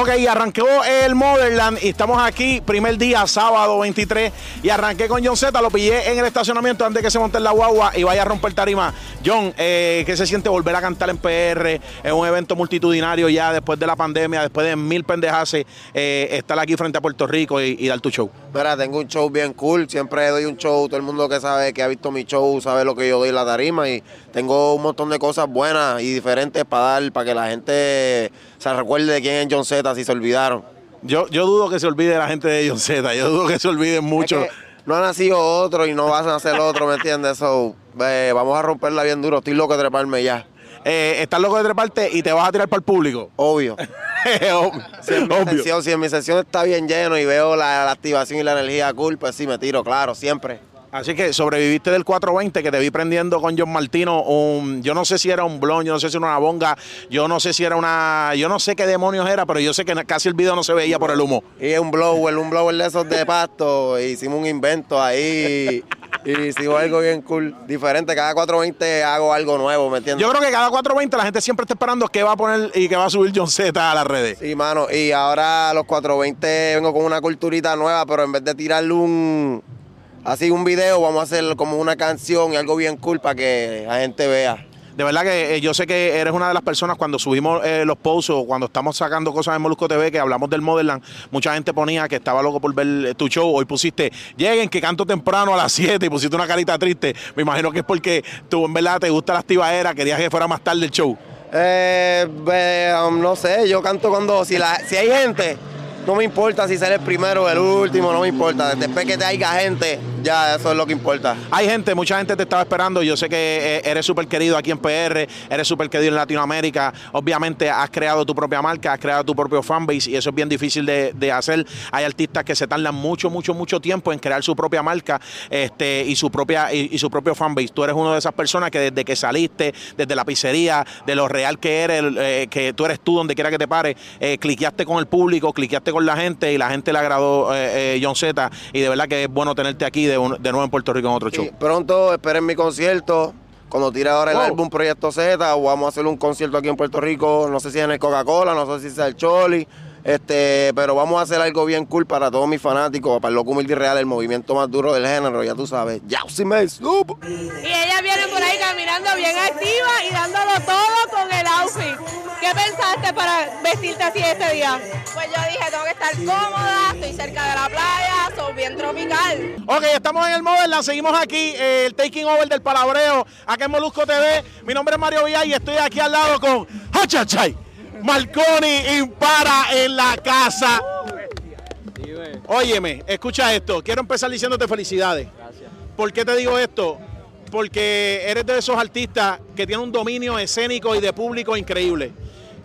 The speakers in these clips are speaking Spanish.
Ok, arrancó el Motherland y estamos aquí, primer día, sábado 23, y arranqué con John Z, lo pillé en el estacionamiento antes de que se monte en la guagua y vaya a romper tarima. John, eh, ¿qué se siente volver a cantar en PR, en un evento multitudinario ya después de la pandemia, después de mil pendejas, eh, estar aquí frente a Puerto Rico y, y dar tu show? Mira, tengo un show bien cool, siempre doy un show, todo el mundo que sabe, que ha visto mi show, sabe lo que yo doy en la tarima y tengo un montón de cosas buenas y diferentes para dar, para que la gente se recuerde de quién es John Z si se olvidaron. Yo, yo dudo que se olvide la gente de John Z, yo dudo que se olviden mucho. Es que no ha nacido otro y no vas a nacer otro, ¿me entiendes? So, eh, vamos a romperla bien duro, estoy loco de treparme ya. Eh, estás loco de treparte y te vas a tirar para el público. Obvio. Si en, mi Obvio. sesión, si en mi sesión está bien lleno y veo la, la activación y la energía cool, pues sí me tiro, claro, siempre. Así que sobreviviste del 420 que te vi prendiendo con John Martino. Un, yo no sé si era un blon, yo no sé si era una bonga, yo no sé si era una. Yo no sé qué demonios era, pero yo sé que casi el video no se veía por el humo. Y es un blower, un blower de esos de pasto. e hicimos un invento ahí. Y hicimos algo bien cool, diferente. Cada 420 hago algo nuevo, ¿me entiendes? Yo creo que cada 420 la gente siempre está esperando qué va a poner y qué va a subir John Z a las redes. Sí, mano. Y ahora los 420 vengo con una culturita nueva, pero en vez de tirarle un. Así un video, vamos a hacer como una canción y algo bien cool para que la gente vea. De verdad que eh, yo sé que eres una de las personas cuando subimos eh, los posts o cuando estamos sacando cosas en Molusco TV que hablamos del Motherland, mucha gente ponía que estaba loco por ver eh, tu show. Hoy pusiste, lleguen que canto temprano a las 7 y pusiste una carita triste. Me imagino que es porque tú en verdad te gusta la activadera, querías que fuera más tarde el show. Eh, um, no sé, yo canto cuando. Si, la, si hay gente, no me importa si sale el primero o el último, no me importa. Después que te haya gente, ya eso es lo que importa. Hay gente, mucha gente te estaba esperando. Yo sé que eh, eres súper querido aquí en PR, eres súper querido en Latinoamérica. Obviamente has creado tu propia marca, has creado tu propio fanbase y eso es bien difícil de, hacer. Hay artistas que se tardan mucho, mucho, mucho tiempo en crear su propia marca este, y su propia y, su propio fanbase. Tú eres una de esas personas que desde que saliste, desde la pizzería, de lo real que eres, eh, que tú eres tú donde quiera que te pares, eh, cliqueaste con el público, cliqueaste con la gente y la gente le agradó eh, John Z. Y de verdad que es bueno tenerte aquí un- de nuevo en Puerto Rico en otro show. Sí, pronto esperen mi concierto. Cuando tire ahora el álbum Proyecto Z, o vamos a hacer un concierto aquí en Puerto Rico. No sé si es en el Coca-Cola, no sé si sea el Choli. Este, pero vamos a hacer algo bien cool para todos mis fanáticos, para el loco humilde y real, el movimiento más duro del género, ya tú sabes. Ya, sí me supo. Y ella viene por ahí caminando bien activa y dándolo todo con el. ¿Qué pensaste para vestirte así este día? Pues yo dije, tengo que estar cómoda, estoy cerca de la playa, soy bien tropical. Ok, estamos en el Motherland, seguimos aquí, eh, el taking over del palabreo, acá en Molusco TV. Mi nombre es Mario Villar y estoy aquí al lado con Hachachay. Marconi impara en la casa. Óyeme, escucha esto. Quiero empezar diciéndote felicidades. Gracias. ¿Por qué te digo esto? Porque eres de esos artistas que tienen un dominio escénico y de público increíble.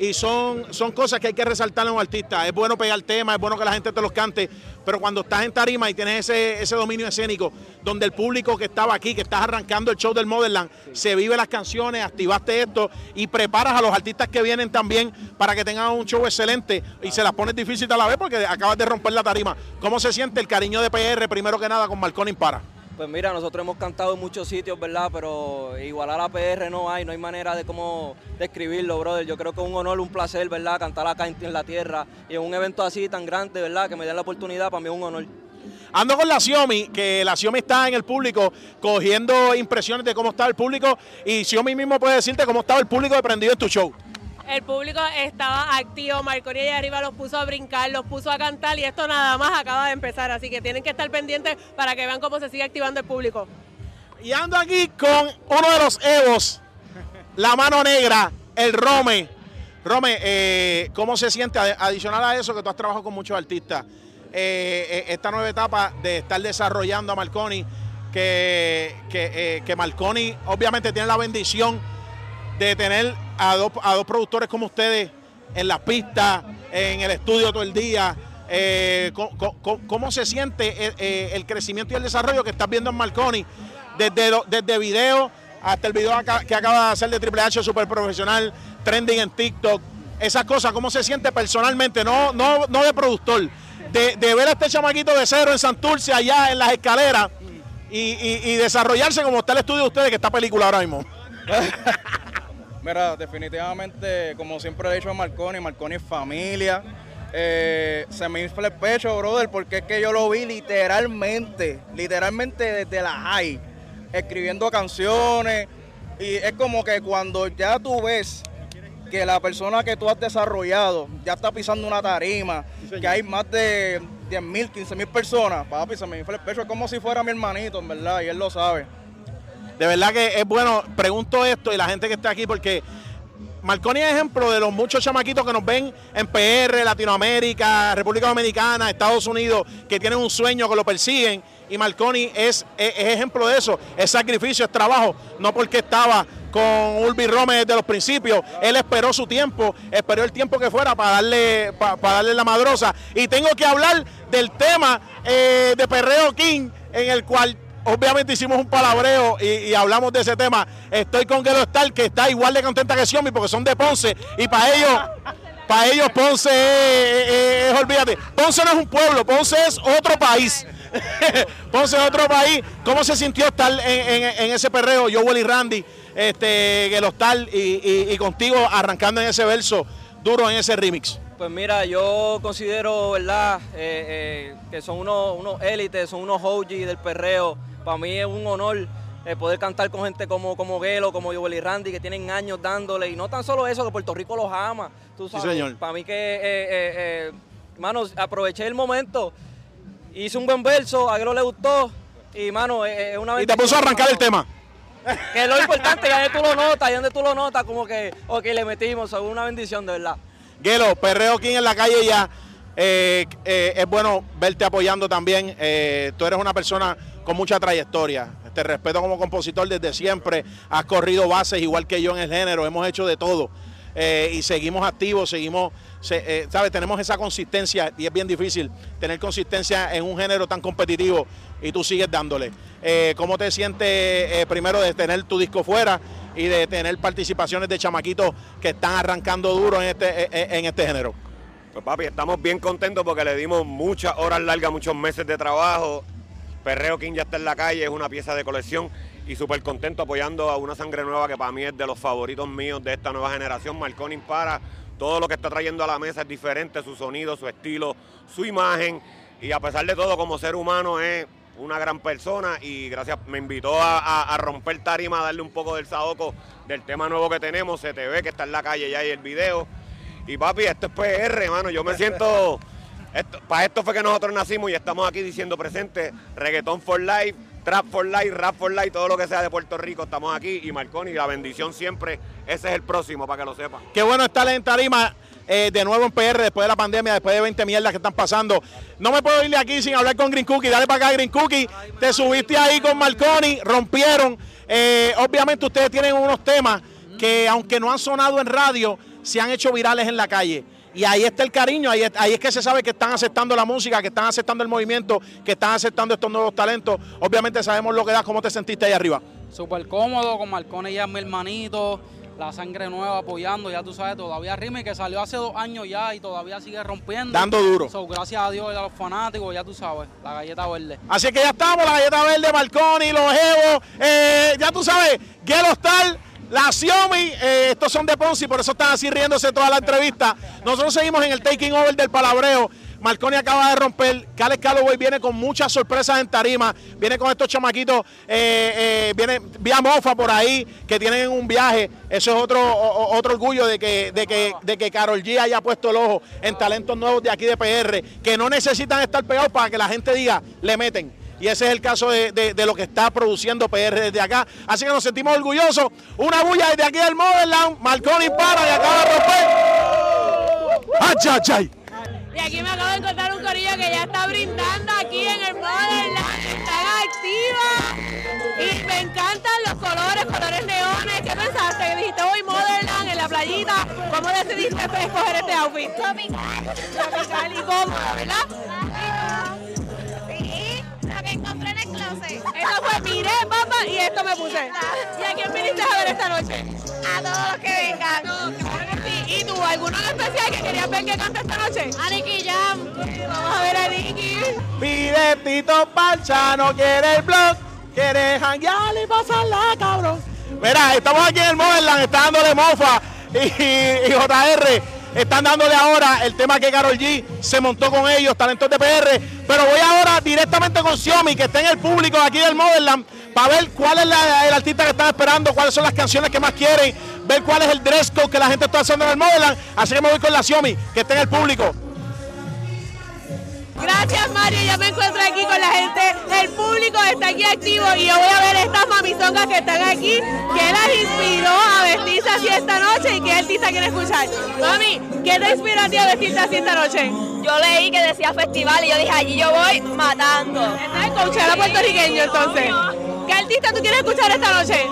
Y son, son cosas que hay que resaltar en un artista. Es bueno pegar temas, es bueno que la gente te los cante, pero cuando estás en tarima y tienes ese, ese dominio escénico, donde el público que estaba aquí, que estás arrancando el show del Motherland, se vive las canciones, activaste esto y preparas a los artistas que vienen también para que tengan un show excelente y se las pones difícil a la vez porque acabas de romper la tarima. ¿Cómo se siente el cariño de PR, primero que nada, con Marconi Impara? Pues mira, nosotros hemos cantado en muchos sitios, ¿verdad? Pero igual a la PR no hay, no hay manera de cómo describirlo, brother. Yo creo que es un honor, un placer, ¿verdad? Cantar acá en, la tierra y en un evento así tan grande, ¿verdad? Que me den la oportunidad, para mí es un honor. Ando con la Xiaomi, que la Xiaomi está en el público cogiendo impresiones de cómo estaba el público y Xiaomi mismo puede decirte cómo estaba el público de prendido en tu show. El público estaba activo, Marconi allá arriba los puso a brincar, los puso a cantar y esto nada más acaba de empezar, así que tienen que estar pendientes para que vean cómo se sigue activando el público. Y ando aquí con uno de los Evos, la mano negra, el Rome. Rome, eh, ¿cómo se siente adicional a eso que tú has trabajado con muchos artistas? eh, eh, esta nueva etapa de estar desarrollando a Marconi, que Marconi obviamente tiene la bendición de tener a dos, a dos productores como ustedes en la pista, en el estudio todo el día. Eh, ¿Cómo se siente eh, eh, el crecimiento y el desarrollo que estás viendo en Marconi? Desde, desde video hasta el video que acaba de hacer de Triple H super profesional, trending en TikTok. Esas cosas, ¿cómo se siente personalmente? No, no, no de productor. De, ver a este chamaquito de cero en Santurce, allá en las escaleras, y, y- y desarrollarse como está el estudio de ustedes, que está película ahora mismo. Mira, definitivamente, como siempre he dicho a Marconi, Marconi es familia. eh, se me infla el pecho, brother, porque es que yo lo vi literalmente, literalmente desde la high, escribiendo canciones. Y es como que cuando ya tú ves que la persona que tú has desarrollado ya está pisando una tarima, que hay más de 10 mil, 15 mil personas, papi, se me infla el pecho, es como si fuera mi hermanito, en verdad, y él lo sabe. De verdad que es bueno, pregunto esto y la gente que está aquí porque Marconi es ejemplo de los muchos chamaquitos que nos ven en PR, Latinoamérica, República Dominicana, Estados Unidos, que tienen un sueño, que lo persiguen. Y Marconi es, es, ejemplo de eso. Es sacrificio, es trabajo. No porque estaba con Ulvi Rome desde los principios. Él esperó su tiempo, esperó el tiempo que fuera para darle, pa- para darle la madrosa. Y tengo que hablar del tema eh, de Perreo King, en el cual obviamente hicimos un palabreo y, y hablamos de ese tema. Estoy con Gelo Star, que está igual de contenta que Xiaomi porque son de Ponce. Y para ellos, para ellos Ponce es, olvídate, Ponce no es un pueblo, Ponce es otro país. Ponce es otro país. ¿Cómo se sintió estar en, ese perreo, Joel y Randy, este, Gelo y- y contigo arrancando en ese verso duro en ese remix? Pues mira, yo considero, ¿verdad?, eh, eh, que son unos, unos élites, son unos OG del perreo. Para mí es un honor eh, poder cantar con gente como, como Gelo, como Joel y Randy, que tienen años dándole. Y no tan solo eso, que Puerto Rico los ama. Tú sabes, señor. Para mí que, eh, eh, eh, mano, aproveché el momento, hice un buen verso, a Gelo le gustó. Y, mano, es una Y te puso a arrancar el tema. Que es lo importante, ya tú lo notas, ya donde tú lo notas, como que, ok, le metimos, es una bendición, de verdad. Gelo, perreo King en la calle ya. Es bueno verte apoyando también. Tú eres una persona con mucha trayectoria. Te respeto como compositor desde siempre. Has corrido bases igual que yo en el género. Hemos hecho de todo. Eh, y seguimos activos, seguimos, se- eh, ¿sabes? Tenemos esa consistencia y es bien difícil tener consistencia en un género tan competitivo y tú sigues dándole. Eh, ¿Cómo te sientes primero de tener tu disco fuera y de tener participaciones de chamaquitos que están arrancando duro en este, en este género? Pues papi, estamos bien contentos porque le dimos muchas horas largas, muchos meses de trabajo. Perreo King ya está en la calle, es una pieza de colección y súper contento apoyando a una sangre nueva que para mí es de los favoritos míos de esta nueva generación. Marconi para todo lo que está trayendo a la mesa es diferente, su sonido, su estilo, su imagen y a pesar de todo como ser humano es una gran persona y gracias, me invitó a, romper tarima, a darle un poco del saoco del tema nuevo que tenemos, se te ve que está en la calle ya y el video. Y papi, esto es PR, hermano. Yo me siento. Esto, para esto fue que nosotros nacimos y estamos aquí diciendo presente: reggaetón for life, trap for life, rap for life, todo lo que sea de Puerto Rico. Estamos aquí y Marconi, la bendición siempre. Ese es el próximo, para que lo sepan. Qué bueno estar en Tarima eh, de nuevo en PR después de la pandemia, después de 20 mierdas que están pasando. No me puedo ir de aquí sin hablar con Green Cookie. Dale para acá, Green Cookie. Te subiste ahí con Marconi, rompieron. Eh, obviamente ustedes tienen unos temas que aunque no han sonado en radio, se han hecho virales en la calle. Y ahí está el cariño, ahí es, ahí es que se sabe que están aceptando la música, que están aceptando el movimiento, que están aceptando estos nuevos talentos. Obviamente sabemos lo que da, cómo te sentiste ahí arriba. Súper cómodo, con Marconi ya mi hermanito, la sangre nueva apoyando, ya tú sabes, todavía Rime que salió hace dos años ya y todavía sigue rompiendo. Dando duro. So, gracias a Dios y a los fanáticos, ya tú sabes, la galleta verde. Así que ya estamos, la galleta verde, Marconi, los Evo, eh, ya tú sabes, Gelo Star, la Xiaomi, eh, estos son de Ponzi, por eso están así riéndose toda la entrevista. Nosotros seguimos en el taking over del palabreo. Marconi acaba de romper, Cales Calloway viene con muchas sorpresas en tarima, viene con estos chamaquitos, eh, eh, viene vía Mofa por ahí, que tienen un viaje, eso es otro, otro orgullo de que, de, que, de que Carol G haya puesto el ojo en talentos nuevos de aquí de PR, que no necesitan estar pegados para que la gente diga, le meten. Y ese es el caso de, de- de lo que está produciendo PR desde acá. Así que nos sentimos orgullosos. Una bulla desde aquí del Motherland. Marconi para y acaba de romper. ¡Ay, ay, ay! Y aquí me acabo de encontrar un corillo que ya está brindando aquí en el Motherland. Están activas. Y me encantan los colores, colores neones. ¿Qué pensaste? Que dijiste hoy Motherland en la playita. ¿Cómo decidiste escoger este outfit? Tropical. Tropical y cómodo, ¿verdad? Y esto me puse. ¿Y a quién viniste a ver esta noche? A todos los que vengan. No, claro que sí. ¿Y tú, alguno en especial que querías ver que canta esta noche? A Nicky Jam. Vamos a ver a Nicky. Pide Tito Parcha, no quiere el blog, quiere janguear y pasarla, cabrón. Mira, estamos aquí en el Motherland, está dándole mofa y, y JR. Están dándole ahora el tema que Carol G se montó con ellos, talentos de PR. Pero voy ahora directamente con Xiomi, que está en el público aquí del Motherland, para ver cuál es la- el artista que están esperando, cuáles son las canciones que más quieren, ver cuál es el dress code que la gente está haciendo en el Motherland. Así que me voy con la Xiomi, que está en el público. Gracias Mario, ya me encuentro aquí con la gente, el público está aquí activo y yo voy a ver estas mamizongas que están aquí, que las inspiró a vestirse así esta noche y qué artista quiere escuchar. Mami, ¿qué te inspiró a ti a vestirte así esta noche? Yo leí que decía festival y yo dije, allí yo voy matando. ¿Estás en Coachella puertorriqueño entonces? ¿Qué artista tú quieres escuchar esta noche?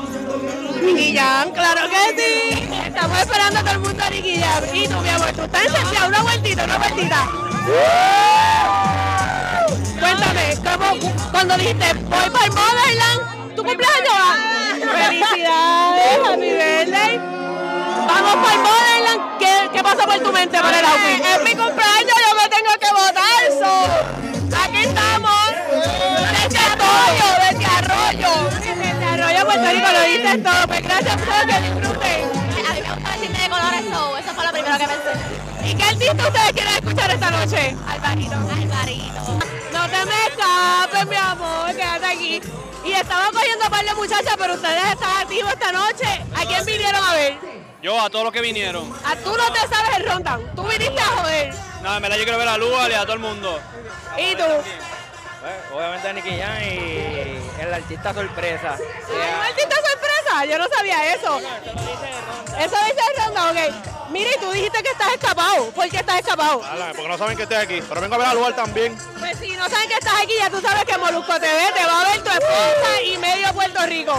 Jam, claro que sí. Estamos esperando a todo el mundo a Jam. Y tú, mi amor, tú estás encendido, una vueltita, una vueltita. Cuéntame, ¿cómo, cuando dijiste voy para el Motherland, ¿tu cumpleaños va? ¡Felicidades! ¡Happy birthday! Vamos para el Motherland. ¿Qué, qué pasa por tu mente para el outfit? Es mi cumpleaños, yo me tengo que votar. So. Aquí estamos. Desde Arroyo, desde Arroyo. Desde Arroyo, Puerto Rico, lo dices todo. Pues gracias por todo, que disfruten. A mí me gusta vestirme de colores, so, eso fue lo primero que pensé. ¿Y qué artista ustedes quieren escuchar esta noche? Alvarito. Alvarito. No te me escapes, mi amor, quédate aquí. Y estaba cogiendo a par de muchachas, pero ustedes están activos esta noche. ¿A quién vinieron a ver? Yo, a todos los que vinieron. A tú no te sabes el rondan. Tú viniste a joder. Nada, en verdad yo quiero ver a Lua y a todo el mundo. ¿Y tú? Pues, obviamente Nicky Jam y el artista sorpresa. ¿Hay un artista sorpresa? Yo no sabía eso. Eso dice el ronda, ok. Mira, y tú dijiste que estás escapado. ¿Por qué estás escapado? Porque no saben que estoy aquí, pero vengo a ver a lugar también. Pues si no saben que estás aquí, ya tú sabes que Molusco TV te va a ver tu esposa y medio Puerto Rico.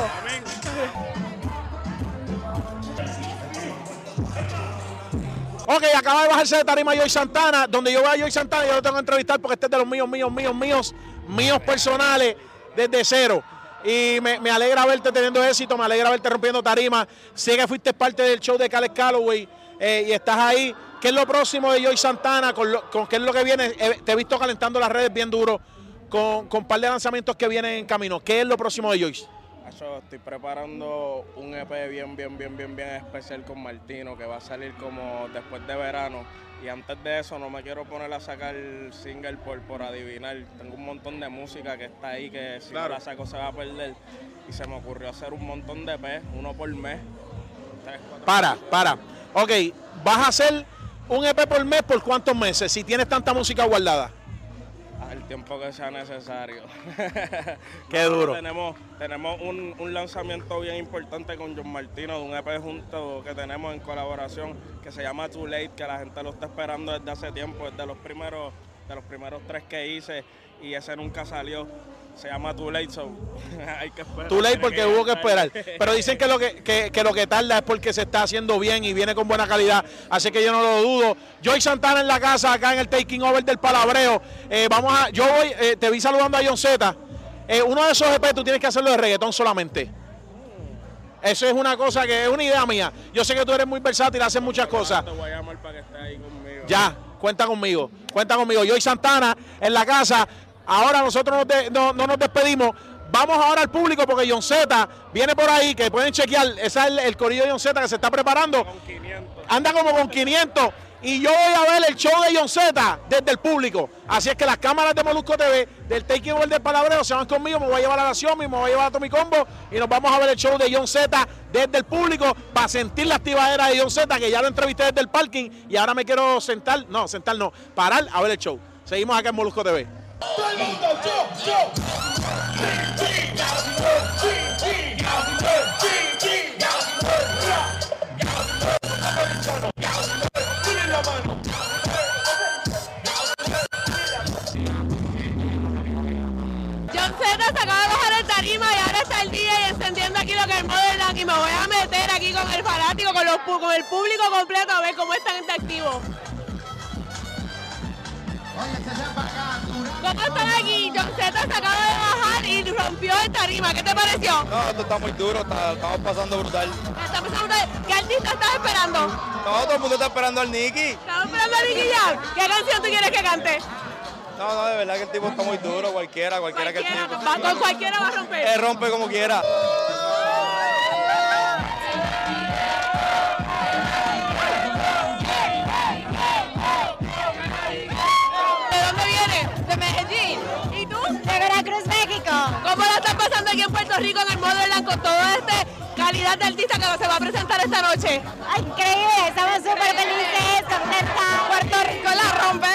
Ok, acaba de bajarse de tarima Joy Santana. Donde yo veo a Joy Santana, yo lo tengo que entrevistar porque este es de los míos, míos, míos, míos, míos personales desde cero. Y me, me alegra verte teniendo éxito, me alegra verte rompiendo tarima. Sé que fuiste parte del show de Cales Calloway eh, y estás ahí. ¿Qué es lo próximo de Joy Santana? ¿Con, lo- con qué es lo que viene? Eh, te he visto calentando las redes bien duro con, con un par de lanzamientos que vienen en camino. ¿Qué es lo próximo de Joyce? Estoy preparando un EP bien, bien, bien, bien, bien especial con Martino que va a salir como después de verano. Y antes de eso no me quiero poner a sacar single por, por adivinar. Tengo un montón de música que está ahí que si Claro. no la saco se va a perder. Y se me ocurrió hacer un montón de EP, uno por mes. Tres, cuatro, Para, para. Ok, vas a hacer un EP por mes por cuántos meses si tienes tanta música guardada. al tiempo que sea necesario. Qué duro. Tenemos, tenemos un, un lanzamiento bien importante con John Martino, de un EP junto que tenemos en colaboración que se llama Too Late, que la gente lo está esperando desde hace tiempo, desde los primeros, de los primeros tres que hice y ese nunca salió. Se llama Too Late, so hay que esperar. Too late porque que hubo que esperar. Pero dicen que lo que, que- que lo que tarda es porque se está haciendo bien y viene con buena calidad. Así que yo no lo dudo. Joy Santana en la casa, acá en el taking over del palabreo. Eh, vamos a, yo voy, eh, te vi saludando a John Z. Eh, uno de esos EP tú tienes que hacerlo de reggaetón solamente. Eso es una cosa que es una idea mía. Yo sé que tú eres muy versátil, haces muchas cosas. Ya, cuenta conmigo, cuenta conmigo. Joy Santana en la casa. Ahora nosotros nos de- no, no nos despedimos. Vamos ahora al público porque John Z viene por ahí, que pueden chequear. Ese es el, el corillo de John Z que se está preparando. Con 500. Anda como con 500. Y yo voy a ver el show de John Z desde el público. Así es que las cámaras de Molusco TV, del Taking Over del Palabreo, se van conmigo. Me voy a llevar a la Xiaomi, me voy a llevar a Tommy Combo. Y nos vamos a ver el show de John Z desde el público para sentir la activadera de John Z, que ya lo entrevisté desde el parking. Y ahora me quiero sentar, no, sentar no, parar a ver el show. Seguimos acá en Molusco TV. John Z se acaba de bajar el tarima y ahora está el día y encendiendo aquí lo que es el Motherland y me voy a meter aquí con el fanático, con, los, con el público completo a ver cómo están de activos. ¿Cómo están aquí? John Z se acaba de bajar y rompió el tarima. ¿Qué te pareció? No, esto está muy duro, está- estamos pasando brutal. Está pasando una- ¿Qué artista estás esperando? No, todo el mundo está esperando al Nicky. ¿Estás esperando a Nicky Jam? ¿Qué canción tú quieres que cante? No, no, de verdad que el tipo está muy duro, cualquiera, cualquiera, que el tipo. va- con cualquiera va a romper. Él rompe como quiera. Puerto Rico en el Motherland con toda esta calidad de artista que se va a presentar esta noche. Increíble, estamos súper felices, contentas. Puerto Rico la rompe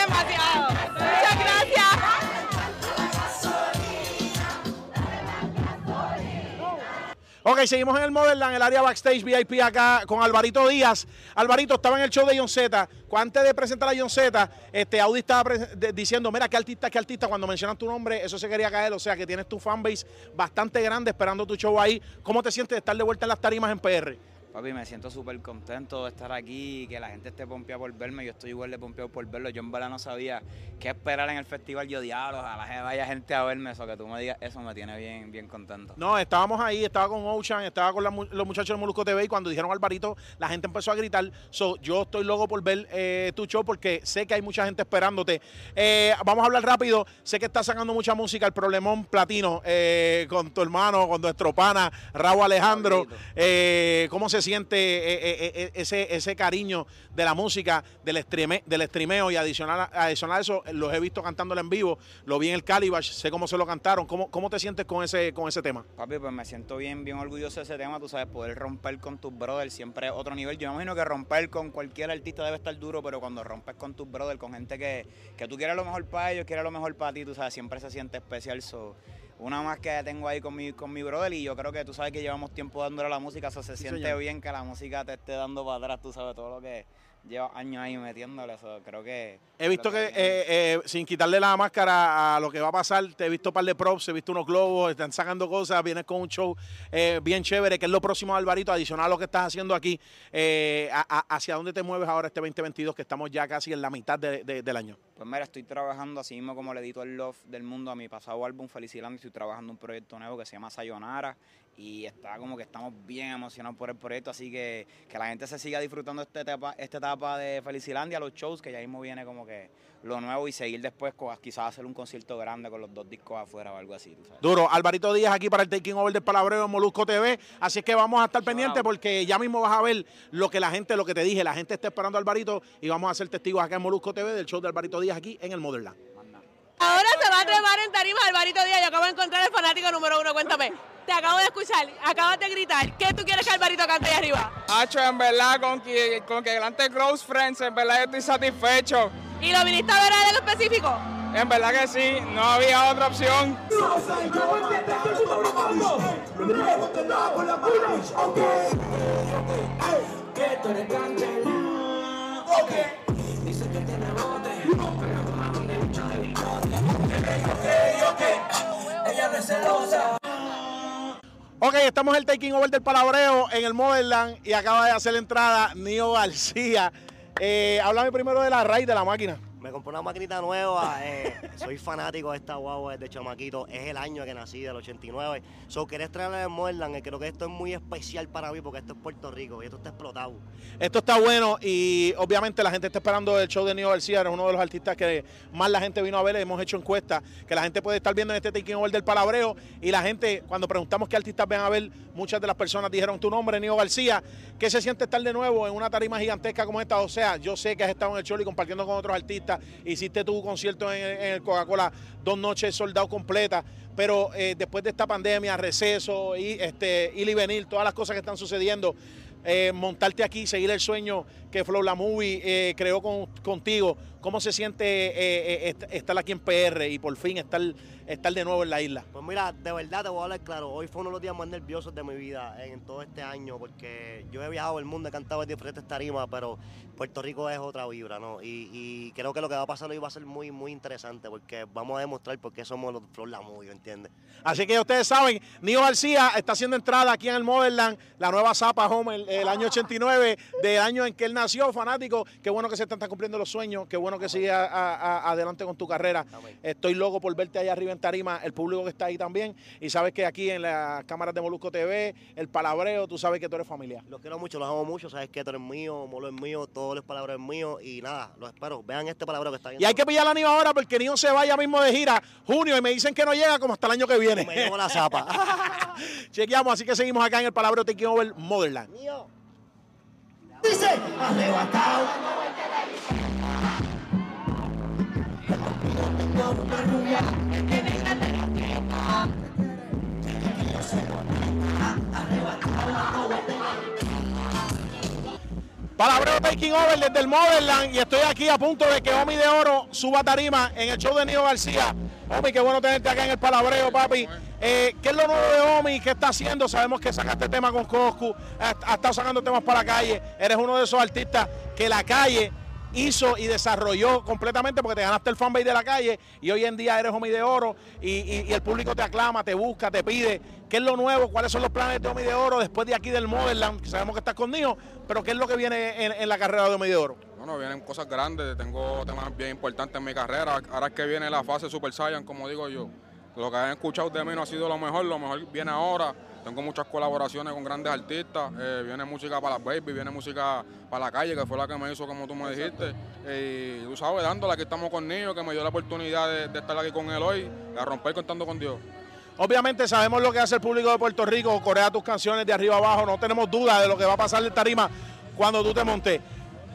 Ok, seguimos en el Motherland, el área backstage VIP acá con Alvarito Díaz. Alvarito estaba en el show de John Z. Antes de presentar a John Z, este, Audi estaba diciendo, mira, qué artista, qué artista. Cuando mencionan tu nombre, eso se quería caer. O sea, que tienes tu fanbase bastante grande esperando tu show ahí. ¿Cómo te sientes de estar de vuelta en las tarimas en PR? Papi, me siento súper contento de estar aquí y que la gente esté pompeada por verme. Yo estoy igual de pompeado por verlo. Yo en verdad no sabía qué esperar en el festival. Yo diablo, gente vaya gente a verme. Eso que tú me digas, eso me tiene bien, bien contento. No, estábamos ahí, estaba con Ocean, estaba con la los muchachos de Molusco TV y cuando dijeron Alvarito, la gente empezó a gritar. So, yo estoy loco por ver eh, tu show porque sé que hay mucha gente esperándote. Eh, vamos a hablar rápido. Sé que estás sacando mucha música, el problemón platino eh, con tu hermano, con nuestro pana Raúl Alejandro. ¿Cómo se siente eh, eh, eh, ese, ese cariño de la música, del, streame, del streameo y adicional, adicional a eso, los he visto cantándolo en vivo, lo vi en el Calibash, sé cómo se lo cantaron. ¿Cómo, cómo te sientes con ese, con ese tema? Papi, pues me siento bien, bien orgulloso de ese tema. Tú sabes, poder romper con tus brothers siempre es otro nivel. Yo me imagino que romper con cualquier artista debe estar duro, pero cuando rompes con tus brothers, con gente que, que tú quieres lo mejor para ellos, quieres lo mejor para ti, tú sabes, siempre se siente especial. So, una más que tengo ahí con mi, con mi brother y yo creo que tú sabes que llevamos tiempo dándole a la música, eso se siente señor. bien que la música te esté dando para atrás, tú sabes, todo lo que llevas años ahí metiéndole, eso creo que... He visto que, eh, eh, sin quitarle la máscara a lo que va a pasar, te he visto un par de props, he visto unos globos, están sacando cosas, vienes con un show eh, bien chévere, que es lo próximo, Alvarito, adicional a lo que estás haciendo aquí. a- a- ¿Hacia dónde te mueves ahora este 2022, que estamos ya casi en la mitad de- de- del año? Pues mira, estoy trabajando así mismo como le edito el Love del Mundo a mi pasado álbum Felicilandia. Estoy trabajando un proyecto nuevo que se llama Sayonara y está como que estamos bien emocionados por el proyecto. Así que que la gente se siga disfrutando esta etapa, esta etapa de Felicilandia, los shows, que ya mismo viene como que lo nuevo y seguir después con- quizás hacer un concierto grande con los dos discos afuera o algo así. tú sabes. Duro, Alvarito Díaz aquí para el Taking Over del Palabreo en Molusco TV. Así es que vamos a estar pendientes porque ya mismo vas a ver lo que la gente, lo que te dije, la gente está esperando a Alvarito y vamos a ser testigos acá en Molusco TV del show de Alvarito Díaz aquí en el Motherland. Ahora se va a trepar en tarima Alvarito Díaz. Yo acabo de encontrar el fanático número uno. Cuéntame. Te acabo de escuchar, acabas de gritar. ¿Qué tú quieres que Alvarito cante ahí arriba? Hacho, en verdad, con que, con que delante Close Friends, en verdad yo estoy satisfecho. ¿Y lo viniste a ver a él en específico? En verdad que sí, no había otra opción. Ok, estamos en el Taking Over del Palabreo en el Motherland y acaba de hacer entrada Nio García. Eh, háblame primero de la raíz de la máquina. Me compré una maquinita nueva, eh, soy fanático de esta guagua desde chamaquito, es el año que nací, del 89. So, quería traerla de Morland, y creo que esto es muy especial para mí porque esto es Puerto Rico y esto está explotado. Esto está bueno y obviamente la gente está esperando el show de Nio García, es uno de los artistas que más la gente vino a ver, hemos hecho encuestas que la gente puede estar viendo en este Taking Over del Palabreo y la gente, cuando preguntamos qué artistas ven a ver, muchas de las personas dijeron tu nombre, Nio García. ¿Qué se siente estar de nuevo en una tarima gigantesca como esta? O sea, yo sé que has estado en el show y compartiendo con otros artistas, hiciste tu concierto en, el Coca-Cola, dos noches soldado completa, pero eh, después de esta pandemia, receso, y este, ir y venir, todas las cosas que están sucediendo, eh, montarte aquí, seguir el sueño que Flow La Movie eh, creó con- contigo. ¿Cómo se siente est- estar aquí en PR y por fin estar, estar de nuevo en la isla? Pues mira, de verdad te voy a hablar claro, hoy fue uno de los días más nerviosos de mi vida en todo este año porque yo he viajado el mundo, he cantado en diferentes tarimas, pero Puerto Rico es otra vibra, ¿no? Y, y creo que lo que va a pasar hoy va a ser muy, muy interesante porque vamos a demostrar por qué somos los Flow La Movie, ¿entiendes? Así que ustedes saben, Nio García está haciendo entrada aquí en el Motherland, la nueva Zapa Home, el, el año 89, del año en que él nació, fanático. Qué bueno que se están cumpliendo los sueños, qué bueno que sigas adelante con tu carrera. Estoy loco por verte allá arriba en Tarima, el público que está ahí también. Y sabes que aquí en las cámaras de Molusco TV, el palabreo, tú sabes que tú eres familia. Los quiero mucho, los amo mucho, sabes que tú eres mío, Molo es mío, todos los palabras es mío y nada, los espero. Vean este palabra que está bien. Y hay que pillar a Nio ahora porque Nio se va ya mismo de gira, junio, y me dicen que no llega como hasta el año que viene. Me llevo la zapa. Chequeamos, así que seguimos acá en el palabreo Taking Over Motherland. Dice, arrebatado. Palabreo Taking Over desde el Motherland y estoy aquí a punto de que Omi de Oro suba tarima en el show de Nio García. Omi, qué bueno tenerte acá en el Palabreo, papi. Eh, ¿Qué es lo nuevo de Omi? ¿Qué está haciendo? Sabemos que sacaste tema con Coscu, ha, ha estado sacando temas para la calle. Eres uno de esos artistas que la calle hizo y desarrolló completamente porque te ganaste el fanbase de la calle y hoy en día eres Omi de Oro y, el público te aclama, te busca, te pide. ¿Qué es lo nuevo? ¿Cuáles son los planes de Omi de Oro después de aquí del Motherland? Que sabemos que estás conmigo, pero ¿qué es lo que viene en, en la carrera de Omi de Oro? Bueno, vienen cosas grandes, tengo temas bien importantes en mi carrera. Ahora es que viene la fase Super Saiyan, como digo yo. Lo que han escuchado de mí no ha sido lo mejor, lo mejor viene ahora. Tengo muchas colaboraciones con grandes artistas. eh, viene música para las baby, viene música para la calle, que fue la que me hizo, como tú me dijiste. Y tú sabes, dándola, que estamos con Niño, que me dio la oportunidad de, de estar aquí con él hoy, a romper contando con Dios. Obviamente sabemos lo que hace el público de Puerto Rico, corea tus canciones de arriba abajo, no tenemos duda de lo que va a pasar en tarima cuando tú te montes.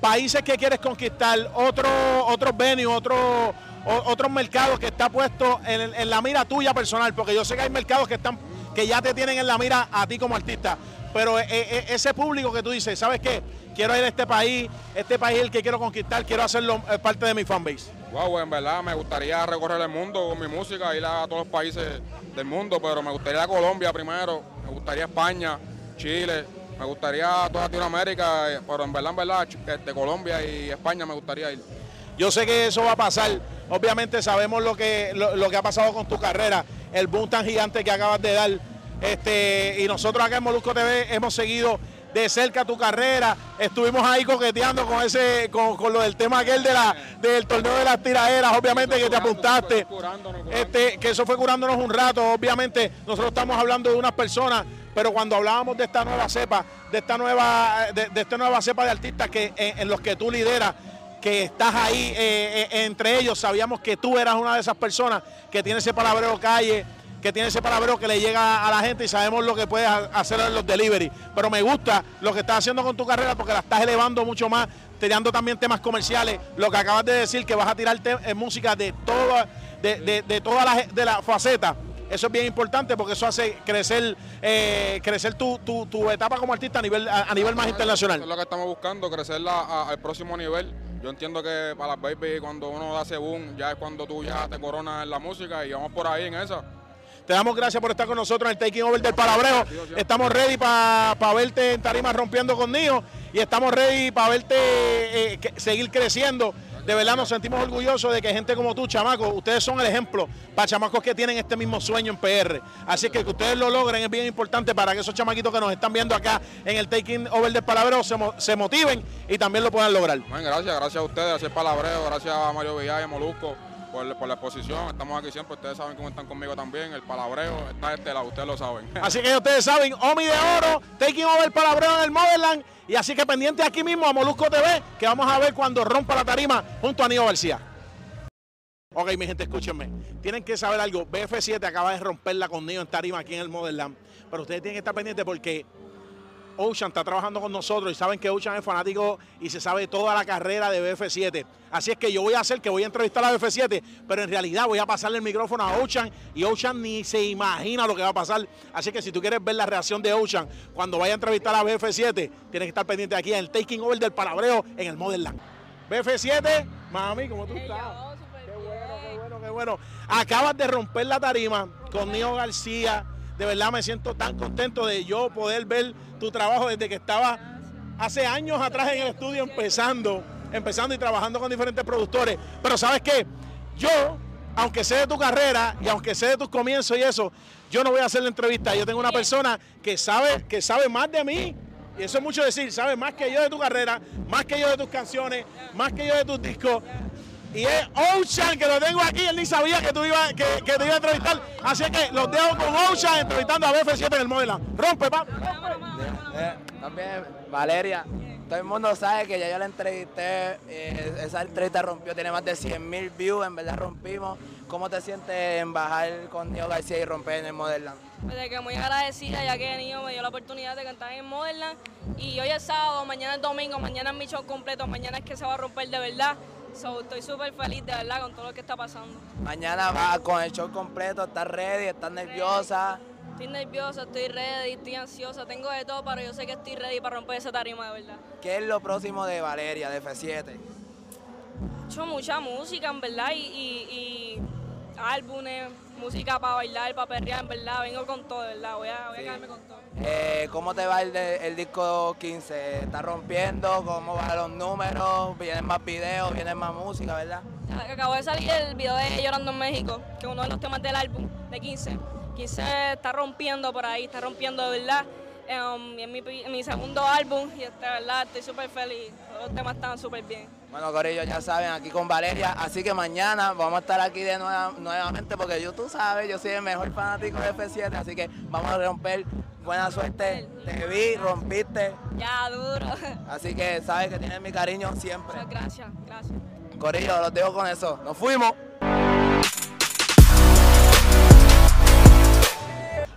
Países que quieres conquistar, otro, otros venues, otros otros mercados que está puesto en, la mira tuya personal, porque yo sé que hay mercados que están que ya te tienen en la mira a ti como artista, pero eh, eh, ese público que tú dices, ¿sabes qué? Quiero ir a este país, este país es el que quiero conquistar, quiero hacerlo eh, parte de mi fanbase. Wow, en verdad me gustaría recorrer el mundo con mi música, ir a todos los países del mundo, pero me gustaría Colombia primero, me gustaría España, Chile, me gustaría toda Latinoamérica, eh, pero en verdad, en verdad, este, Colombia y España me gustaría ir. Yo sé que eso va a pasar. Obviamente sabemos lo que, lo, que ha pasado con tu carrera, el boom tan gigante que acabas de dar. Este, y nosotros acá en Molusco TV hemos seguido de cerca tu carrera. Estuvimos ahí coqueteando con ese, con, lo del tema aquel de la, del torneo de las tiraderas, obviamente que te apuntaste. Este, que eso fue curándonos un rato. Obviamente, nosotros estamos hablando de unas personas, pero cuando hablábamos de esta nueva cepa, de esta nueva, de, nueva cepa de artistas que en, en los que tú lideras, que estás ahí eh, eh, entre ellos, sabíamos que tú eras una de esas personas que tiene ese palabreo calle, que tiene ese palabreo que le llega a la gente y sabemos lo que puedes ha- hacer en los delivery. Pero me gusta lo que estás haciendo con tu carrera porque la estás elevando mucho más, tirando también temas comerciales. Lo que acabas de decir, que vas a tirar te- eh, música de toda, de, de, de todas las de la facetas. Eso es bien importante porque eso hace crecer, eh, crecer tu, tu- tu etapa como artista a nivel, a, a nivel más internacional. Eso es lo que estamos buscando, crecerla al próximo nivel. Yo entiendo que para las baby, cuando uno hace boom, ya es cuando tú ya te coronas en la música y vamos por ahí en esa. Te damos gracias por estar con nosotros en el Taking Over del Palabreo. Estamos ready para verte en tarima rompiendo con Nio y estamos ready para verte eh, seguir creciendo. De verdad nos sentimos orgullosos de que gente como tú, chamacos, ustedes son el ejemplo para chamacos que tienen este mismo sueño en PR. Así que que ustedes lo logren es bien importante para que esos chamaquitos que nos están viendo acá en el Taking Over del Palabreo se, mo- se motiven y también lo puedan lograr. Bueno, gracias, gracias a ustedes, gracias al Palabreo, gracias a Mario Villay y Molusco por, la exposición. Estamos aquí siempre, ustedes saben cómo están conmigo también. El Palabreo está este lado, ustedes lo saben. Así que ustedes saben, Omi de Oro, Taking Over Palabreo en el Motherland. Y así que pendiente aquí mismo a Molusco TV, que vamos a ver cuando rompa la tarima junto a Nio García. Ok, mi gente, escúchenme. Tienen que saber algo. BF7 acaba de romperla con Nio en tarima aquí en el Motherland. Pero ustedes tienen que estar pendientes porque Ocean está trabajando con nosotros y saben que Ocean es fanático y se sabe toda la carrera de BF7. Así es que yo voy a hacer que voy a entrevistar a BF7, pero en realidad voy a pasarle el micrófono a Ocean y Ocean ni se imagina lo que va a pasar. Así que si tú quieres ver la reacción de Ocean cuando vaya a entrevistar a BF7, tienes que estar pendiente aquí en el Taking Over del Palabreo en el Motherland. BF7, mami, ¿cómo tú estás? Qué bueno, qué bueno, qué bueno. Acabas de romper la tarima con Nio García. De verdad me siento tan contento de yo poder ver tu trabajo desde que estaba hace años atrás en el estudio empezando, empezando y trabajando con diferentes productores. Pero sabes qué, yo, aunque sé de tu carrera y aunque sé de tus comienzos y eso, yo no voy a hacer la entrevista. Yo tengo una persona que sabe, que sabe más de mí. Y eso es mucho decir, sabe más que yo de tu carrera, más que yo de tus canciones, más que yo de tus discos. Y es Ocean, que lo tengo aquí, él ni sabía que, tú iba, que, que te iba a entrevistar. Así que los dejo con Ocean entrevistando a BF7 en el Modeland. Rompe, pa. También Valeria, todo el mundo sabe que ya yo la entrevisté, eh, esa entrevista rompió, tiene más de 100 mil views, en verdad rompimos. ¿Cómo te sientes en bajar con Diego García y romper en el Modeland? Pues de que muy agradecida ya que Niño me dio la oportunidad de cantar en Motherland y hoy es sábado, mañana es domingo, mañana es mi show completo, mañana es que se va a romper de verdad. So, estoy súper feliz de verdad con todo lo que está pasando. Mañana vas con el show completo, estás ready, estás nerviosa. Estoy nerviosa, estoy ready, estoy ansiosa, tengo de todo, pero yo sé que estoy ready para romper esa tarima de verdad. ¿Qué es lo próximo de Valeria, de F7? He hecho mucha música, en verdad, y, y, y álbumes, música para bailar, para perrear, en verdad. Vengo con todo, de verdad. Voy a, voy a quedarme con todo. Eh, ¿Cómo te va el, de- el disco 15? ¿Está rompiendo? ¿Cómo van los números? ¿Vienen más videos? ¿Vienen más música, verdad? Acabo de salir el video de Llorando en México, que es uno de los temas del álbum de 15. 15 está rompiendo por ahí, está rompiendo de verdad. Um, y es mi, mi segundo álbum y este, de verdad estoy súper feliz. Todos los temas están súper bien. Bueno, Corillo, ya saben, aquí con Valeria. Así que mañana vamos a estar aquí de nueva- nuevamente porque yo, tú sabes, yo soy el mejor fanático de F7. Así que vamos a romper. Buena suerte. Te vi, rompiste. Ya, duro. Así que sabes que tienes mi cariño siempre. Muchas gracias, gracias. Corillo, los dejo con eso. Nos fuimos.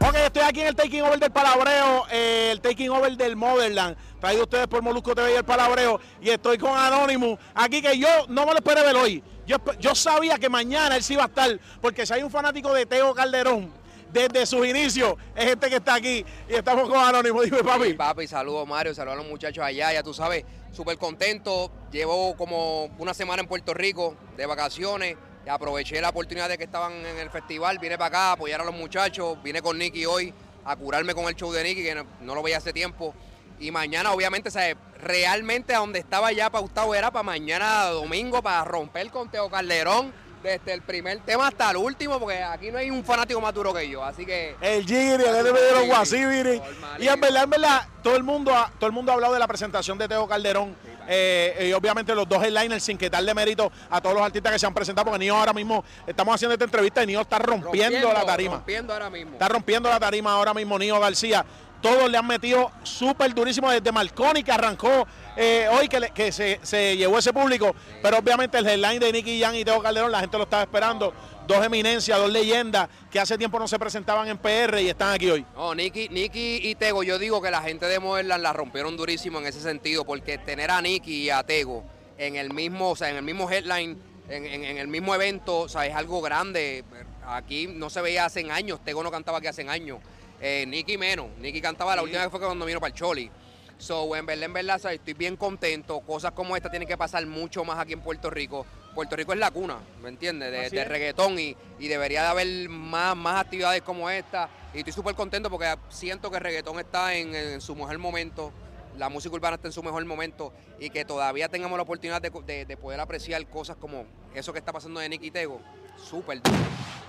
Ok, estoy aquí en el Taking Over del Palabreo, eh, el Taking Over del Motherland, traído ustedes por Molusco TV y el Palabreo, y estoy con Anonymous, aquí que yo no me lo esperé ver hoy. Yo, sabía que mañana él sí iba a estar, porque si hay un fanático de Teo Calderón, desde sus inicios, es este que está aquí, y estamos con Anonymous. Dime, papi. Sí, papi, saludos Mario, saludos a los muchachos allá, ya tú sabes, súper contento. Llevo como una semana en Puerto Rico de vacaciones y aproveché la oportunidad de que estaban en el festival, vine para acá a apoyar a los muchachos, vine con Nicky hoy a curarme con el show de Nicky, que no, no lo veía hace tiempo. Y mañana, obviamente, ¿sabes? realmente a donde estaba ya pautado era para mañana domingo, para romper con Teo Calderón, desde el primer tema hasta el último, porque aquí no hay un fanático más duro que yo, así que... El Giri, el NB de los Guasibiri. Y en verdad, en verdad, todo el mundo ha, todo el mundo ha hablado de la presentación de Teo Calderón. Eh, y obviamente los dos headliners, sin quitarle mérito a todos los artistas que se han presentado, porque Nio ahora mismo estamos haciendo esta entrevista y Nio está rompiendo, la tarima. Rompiendo ahora mismo. Está rompiendo la tarima ahora mismo Nio García. Todos le han metido súper durísimo desde Marconi, que arrancó eh, hoy, que, que se, se llevó ese público. Pero obviamente el headline de Nicky Jan y Teo Calderón, la gente lo estaba esperando. Dos eminencias, dos leyendas que hace tiempo no se presentaban en PR y están aquí hoy. No, Nicky, Nicky y Tego, yo digo que la gente de Moverland la rompieron durísimo en ese sentido, porque tener a Nicky y a Tego en el mismo, o sea, en el mismo headline, en, en- en el mismo evento, o sea, es algo grande. Aquí no se veía hace años, Tego no cantaba aquí hace años. Eh, Nicky menos, Nicky cantaba la última vez fue cuando vino para el Choli. So, en verdad, en verdad, ¿sabes? estoy bien contento. Cosas como esta tienen que pasar mucho más aquí en Puerto Rico. Puerto Rico es la cuna, ¿me entiendes? De, de reggaetón y, y debería de haber más, más actividades como esta. Y estoy súper contento porque siento que el reggaetón está en, en su mejor momento, la música urbana está en su mejor momento y que todavía tengamos la oportunidad de, de- de poder apreciar cosas como eso que está pasando de Nicky Tego. Súper duro.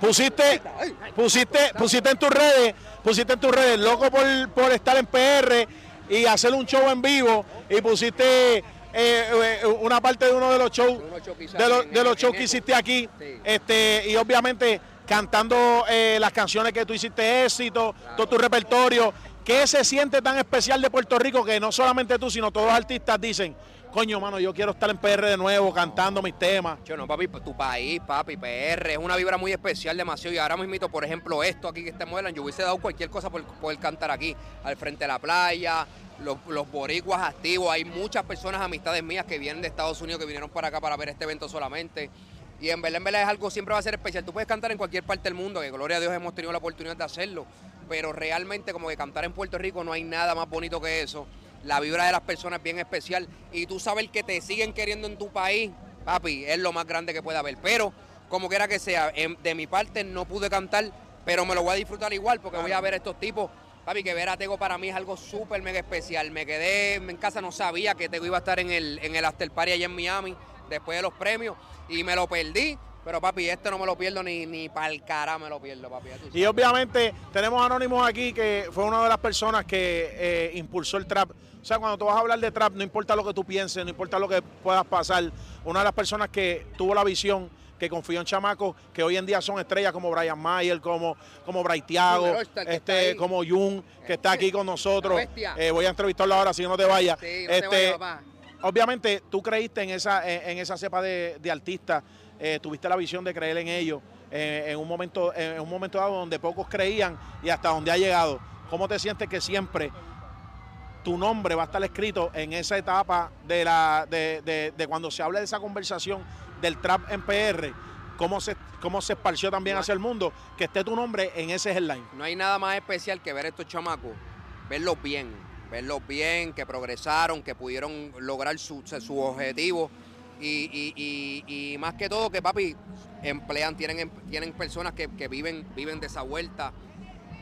Pusiste, pusiste, pusiste en tus redes, pusiste en tus redes, loco por, por estar en PR y hacer un show en vivo y pusiste eh, eh, una parte de uno de los shows de, los- de los shows que hiciste aquí este y obviamente cantando eh, las canciones que tú hiciste éxito, todo tu repertorio. ¿Qué se siente tan especial de Puerto Rico que no solamente tú, sino todos los artistas dicen, coño, mano, yo quiero estar en PR de nuevo cantando mis temas? Yo no, papi, tu país, papi, PR, es una vibra muy especial, demasiado. Y ahora mismo, por ejemplo, esto aquí que está modelan, yo hubiese dado cualquier cosa por poder cantar aquí, al frente de la playa, los, los boricuas activos. Hay muchas personas, amistades mías, que vienen de Estados Unidos, que vinieron para acá para ver este evento solamente. Y en verdad, en verdad es algo siempre va a ser especial. Tú puedes cantar en cualquier parte del mundo, que gloria a Dios hemos tenido la oportunidad de hacerlo. Pero realmente como que cantar en Puerto Rico no hay nada más bonito que eso. La vibra de las personas es bien especial. Y tú sabes que te siguen queriendo en tu país, papi, es lo más grande que puede haber. Pero, como quiera que sea, em- de mi parte no pude cantar, pero me lo voy a disfrutar igual porque voy a ver a estos tipos. Papi, que ver a Tego para mí es algo súper mega especial. Me quedé en casa, no sabía que Tego iba a estar en el, en el after party allá en Miami después de los premios y me lo perdí. Pero papi, este no me lo pierdo ni, ni para el cara me lo pierdo, papi. Y obviamente tenemos a Anónimos aquí, que fue una de las personas que eh, impulsó el trap. O sea, cuando tú vas a hablar de trap, no importa lo que tú pienses, no importa lo que puedas pasar, una de las personas que tuvo la visión, que confió en chamacos que hoy en día son estrellas como Brian Mayer, como, como Braithiago, este, como Jun, que está aquí con nosotros. Eh, voy a entrevistarlo ahora, si no te vayas. Sí, no te Este, papá. Obviamente, tú creíste en esa, en, en esa cepa de, de artistas, eh, tuviste la visión de creer en ellos eh, en, un momento, en un momento dado donde pocos creían y hasta donde ha llegado. ¿Cómo te sientes que siempre tu nombre va a estar escrito en esa etapa de, la, de, de- de cuando se habla de esa conversación del trap en PR? cómo se, cómo se esparció también hacia el mundo, que esté tu nombre en ese headline. No hay nada más especial que ver a estos chamacos, verlos bien, verlos bien, que progresaron, que pudieron lograr su, su objetivo. Y, y- y- y más que todo que papi emplean, tienen, em, tienen personas que, que viven, viven de esa vuelta.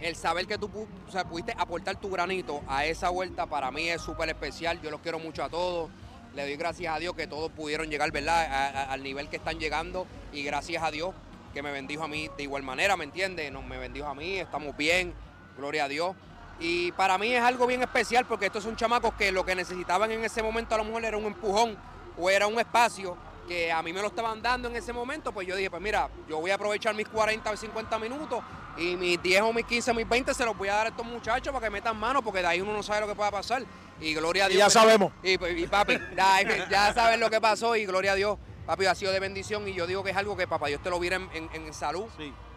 El saber que tú o sea, pudiste aportar tu granito a esa vuelta para mí es súper especial. Yo los quiero mucho a todos. Le doy gracias a Dios que todos pudieron llegar, ¿verdad? Al nivel que están llegando. Y gracias a Dios que me bendijo a mí de igual manera, ¿me entiendes? No, me bendijo a mí, estamos bien, gloria a Dios. Y para mí es algo bien especial porque estos son chamacos que lo que necesitaban en ese momento a lo mejor era un empujón o era un espacio que a mí me lo estaban dando en ese momento, pues yo dije, pues mira, yo voy a aprovechar mis 40 o 50 minutos y mis 10 o mis 15 o mis 20 se los voy a dar a estos muchachos para que metan mano porque de ahí uno no sabe lo que pueda pasar. Y gloria a Y Dios. ya que- sabemos. Y, pues, y papi, ya, ya sabes lo que pasó y gloria a Dios. Papi, ha sido de bendición y yo digo que es algo que papá Dios te lo viera en, en- en salud,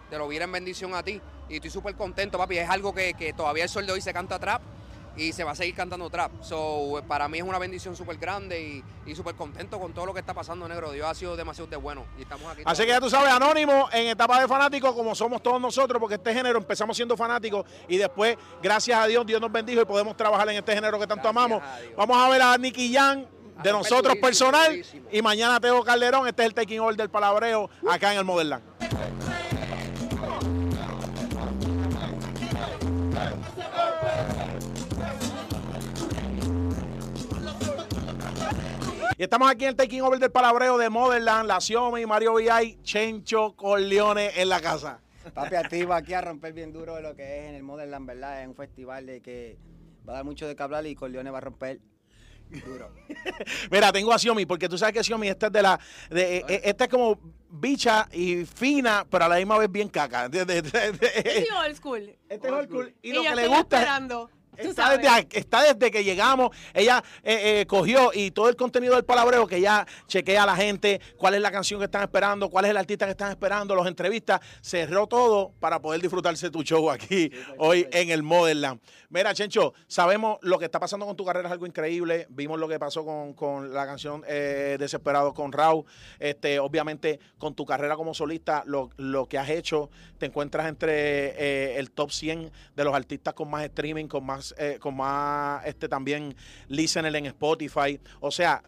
te lo viera en bendición a ti. Y estoy súper contento, papi. Es algo que, que todavía el sol de hoy se canta trap y se va a seguir cantando trap. So, para mí es una bendición súper grande y, y súper contento con todo lo que está pasando, negro. Dios ha sido demasiado de bueno y estamos aquí. Así que ya tú sabes, Anónimo, en etapa de fanático, como somos todos nosotros, porque este género empezamos siendo fanáticos y después, gracias a Dios, Dios nos bendijo y podemos trabajar en este género que tanto amamos. Vamos a ver a Nicky Jan de nosotros durísimo, personal durísimo. y mañana Teo Calderón. Este es el taking over del palabreo acá en el Modern Y estamos aquí en el taking over del palabreo de Motherland, La Xiome, Mario VI, Chencho, Corleone en la casa. Papi, activo aquí a romper bien duro de lo que es en el Motherland, ¿verdad? Es un festival de que va a dar mucho de que hablar y Corleone va a romper duro. Mira, tengo a Xiaomi, porque tú sabes que Xiaomi esta es de la. De, eh, esta es como bicha y fina, pero a la misma vez bien caca. ¿entiendes? Este es old school. Este es old school. Y, lo que le estoy gusta. esperando. Está desde, a- está desde que llegamos, ella eh, eh, cogió y todo el contenido del palabreo que ella chequea a la gente, cuál es la canción que están esperando, cuál es el artista que están esperando, los entrevistas, cerró todo para poder disfrutarse tu show aquí hoy en el Motherland. Mira, Chencho, sabemos lo que está pasando con tu carrera es algo increíble, vimos lo que pasó con, con la canción eh, Desesperado con Raúl, este, obviamente con tu carrera como solista, lo, lo que has hecho, te encuentras entre eh, el top 100 de los artistas con más streaming, con más, eh, con más este también listener en Spotify. O sea,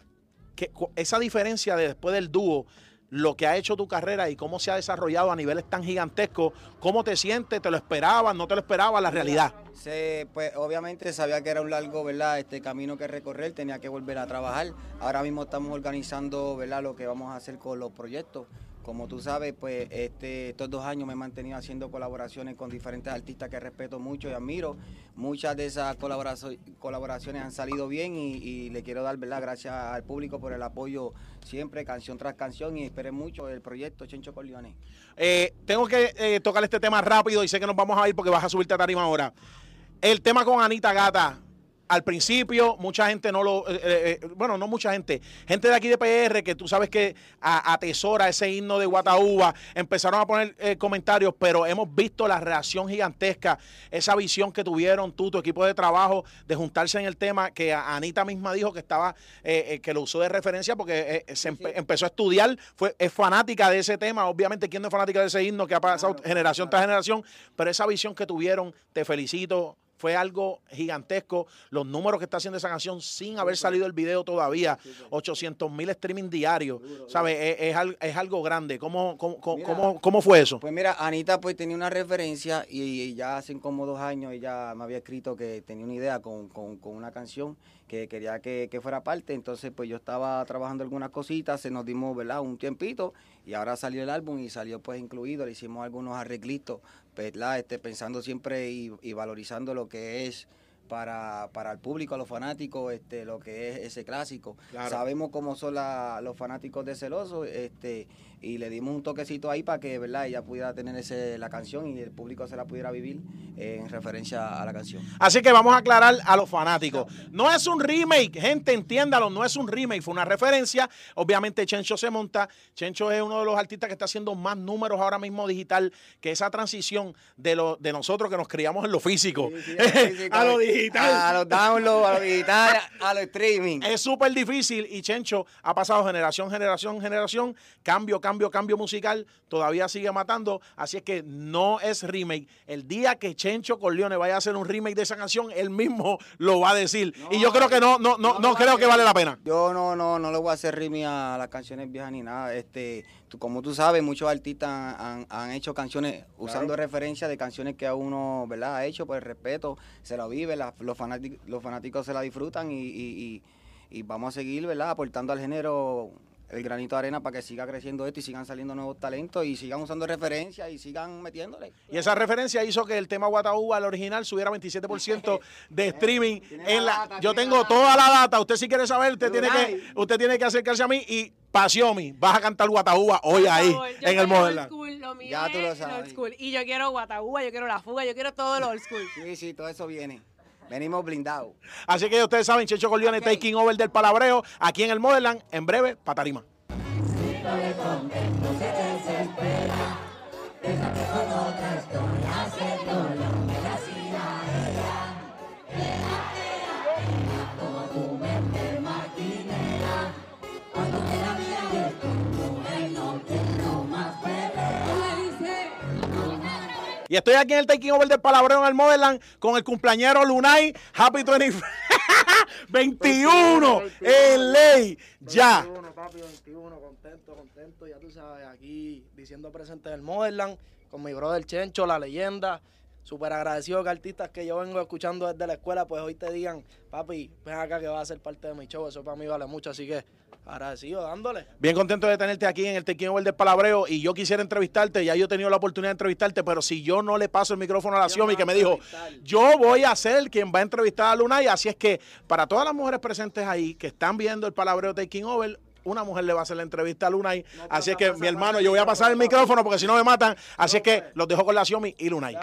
que, esa diferencia de después del dúo, lo que ha hecho tu carrera y cómo se ha desarrollado a niveles tan gigantescos, ¿cómo te sientes? ¿Te lo esperabas? ¿No te lo esperabas? La realidad. Se, pues obviamente sabía que era un largo, ¿verdad? Este camino que recorrer, tenía que volver a trabajar. Ahora mismo estamos organizando, ¿verdad? Lo que vamos a hacer con los proyectos. Como tú sabes, pues este, estos dos años me he mantenido haciendo colaboraciones con diferentes artistas que respeto mucho y admiro. Muchas de esas colaboraciones han salido bien y, le quiero dar, ¿verdad? Gracias al público por el apoyo siempre, canción tras canción y esperen mucho el proyecto Chencho Corleone. Eh, tengo que eh, tocar este tema rápido y sé que nos vamos a ir porque vas a subirte a tarima ahora. El tema con Anita Gata. Al principio, mucha gente no lo. eh, eh, eh, bueno, no mucha gente. Gente de aquí de PR que tú sabes que a- atesora ese himno de Guataúba. Empezaron a poner eh, comentarios, pero hemos visto la reacción gigantesca, esa visión que tuvieron tú, tu equipo de trabajo, de juntarse en el tema, que Anita misma dijo que estaba, que lo usó de referencia porque se empe- empezó a estudiar, fue, es fanática de ese tema. Obviamente, ¿quién no es fanática de ese himno que ha pasado generación tras generación? Pero esa visión que tuvieron, te felicito. Fue algo gigantesco. Los números que está haciendo esa canción sin haber salido el video todavía. 800 mil streaming diarios. ¿Sabes? Es, es es algo grande. ¿Cómo, cómo, cómo, Mira. cómo- cómo fue eso? Pues mira, Anita pues tenía una referencia y, y ya hace como dos años ella me había escrito que tenía una idea con, con- con una canción que quería que, que fuera parte, entonces pues yo estaba trabajando algunas cositas, se nos dimos, ¿verdad? Un tiempito y ahora salió el álbum y salió pues incluido, le hicimos algunos arreglitos, ¿verdad? Este, pensando siempre y, y valorizando lo que es para, para el público, a los fanáticos, este, lo que es ese clásico. Claro. Sabemos cómo son la- los fanáticos de Celoso, este, y le dimos un toquecito ahí para que verdad ella pudiera tener ese, la canción y el público se la pudiera vivir eh, en referencia a la canción. Así que vamos a aclarar a los fanáticos. No es un remake, gente, entiéndalo, no es un remake, fue una referencia. Obviamente Chencho se monta. Chencho es uno de los artistas que está haciendo más números ahora mismo digital, que esa transición de lo, de nosotros que nos criamos en lo físico, sí, en lo físico. a lo digital. Digital. A los downloads, a los digital, a los streaming. Es súper difícil y Chencho ha pasado generación, generación, generación, cambio, cambio, cambio musical, todavía sigue matando, así es que no es remake. El día que Chencho Corleone vaya a hacer un remake de esa canción, él mismo lo va a decir. y yo creo que no, no, no, no, creo que vale la pena. Yo no, no, no le voy a hacer rimi a las canciones viejas ni nada. Este, tú- como tú sabes, muchos artistas han, han hecho canciones usando referencias de canciones que a uno, ¿verdad? Ha hecho por el respeto, se lo vive, la- los, fanáticos, los fanáticos se la disfrutan y, y- y- y vamos a seguir, ¿verdad? Aportando al género el granito de arena para que siga creciendo esto y sigan saliendo nuevos talentos y sigan usando referencias y sigan metiéndole. Y esa referencia hizo que el tema Guataúba, el original, subiera 27% de streaming. En la, yo tengo toda la data. Usted si quiere saber, usted tiene que, usted tiene que acercarse a mí y Pasiomi, vas a cantar Guataúba hoy ahí en el soy old Modern school, lo mío Ya tú lo es sabes. old school. Y yo quiero Guataúba, yo quiero la fuga, yo quiero todo lo old school. Sí, sí, todo eso viene. Venimos blindados. Así que ustedes saben, Checho Corleone taking over del palabreo aquí en el Modeland. En breve, Patarima. Y estoy aquí en el taking over del palabreo en el Modeland con el cumpleañero Lunay. Happy 20 21 en ley. Ya. 21, papi, 21, contento, contento, ya tú sabes, aquí diciendo presente del Motherland, con mi brother Chencho, la leyenda, súper agradecido que artistas que yo vengo escuchando desde la escuela, pues hoy te digan, papi, ven acá que vas a ser parte de mi show, eso para mí vale mucho, así que agradecido, dándole. Bien contento de tenerte aquí en el Taking Over del Palabreo y yo quisiera entrevistarte, ya yo he tenido la oportunidad de entrevistarte, pero si yo no le paso el micrófono a la Xiomi que me dijo, yo voy a ser quien va a entrevistar a Lunay, así es que para todas las mujeres presentes ahí que están viendo el Palabreo Taking Over, una mujer le va a hacer la entrevista a Lunay, así es que mi hermano, yo voy a pasar el micrófono porque si no me matan, así es que los dejo con la Xiomi y Lunay.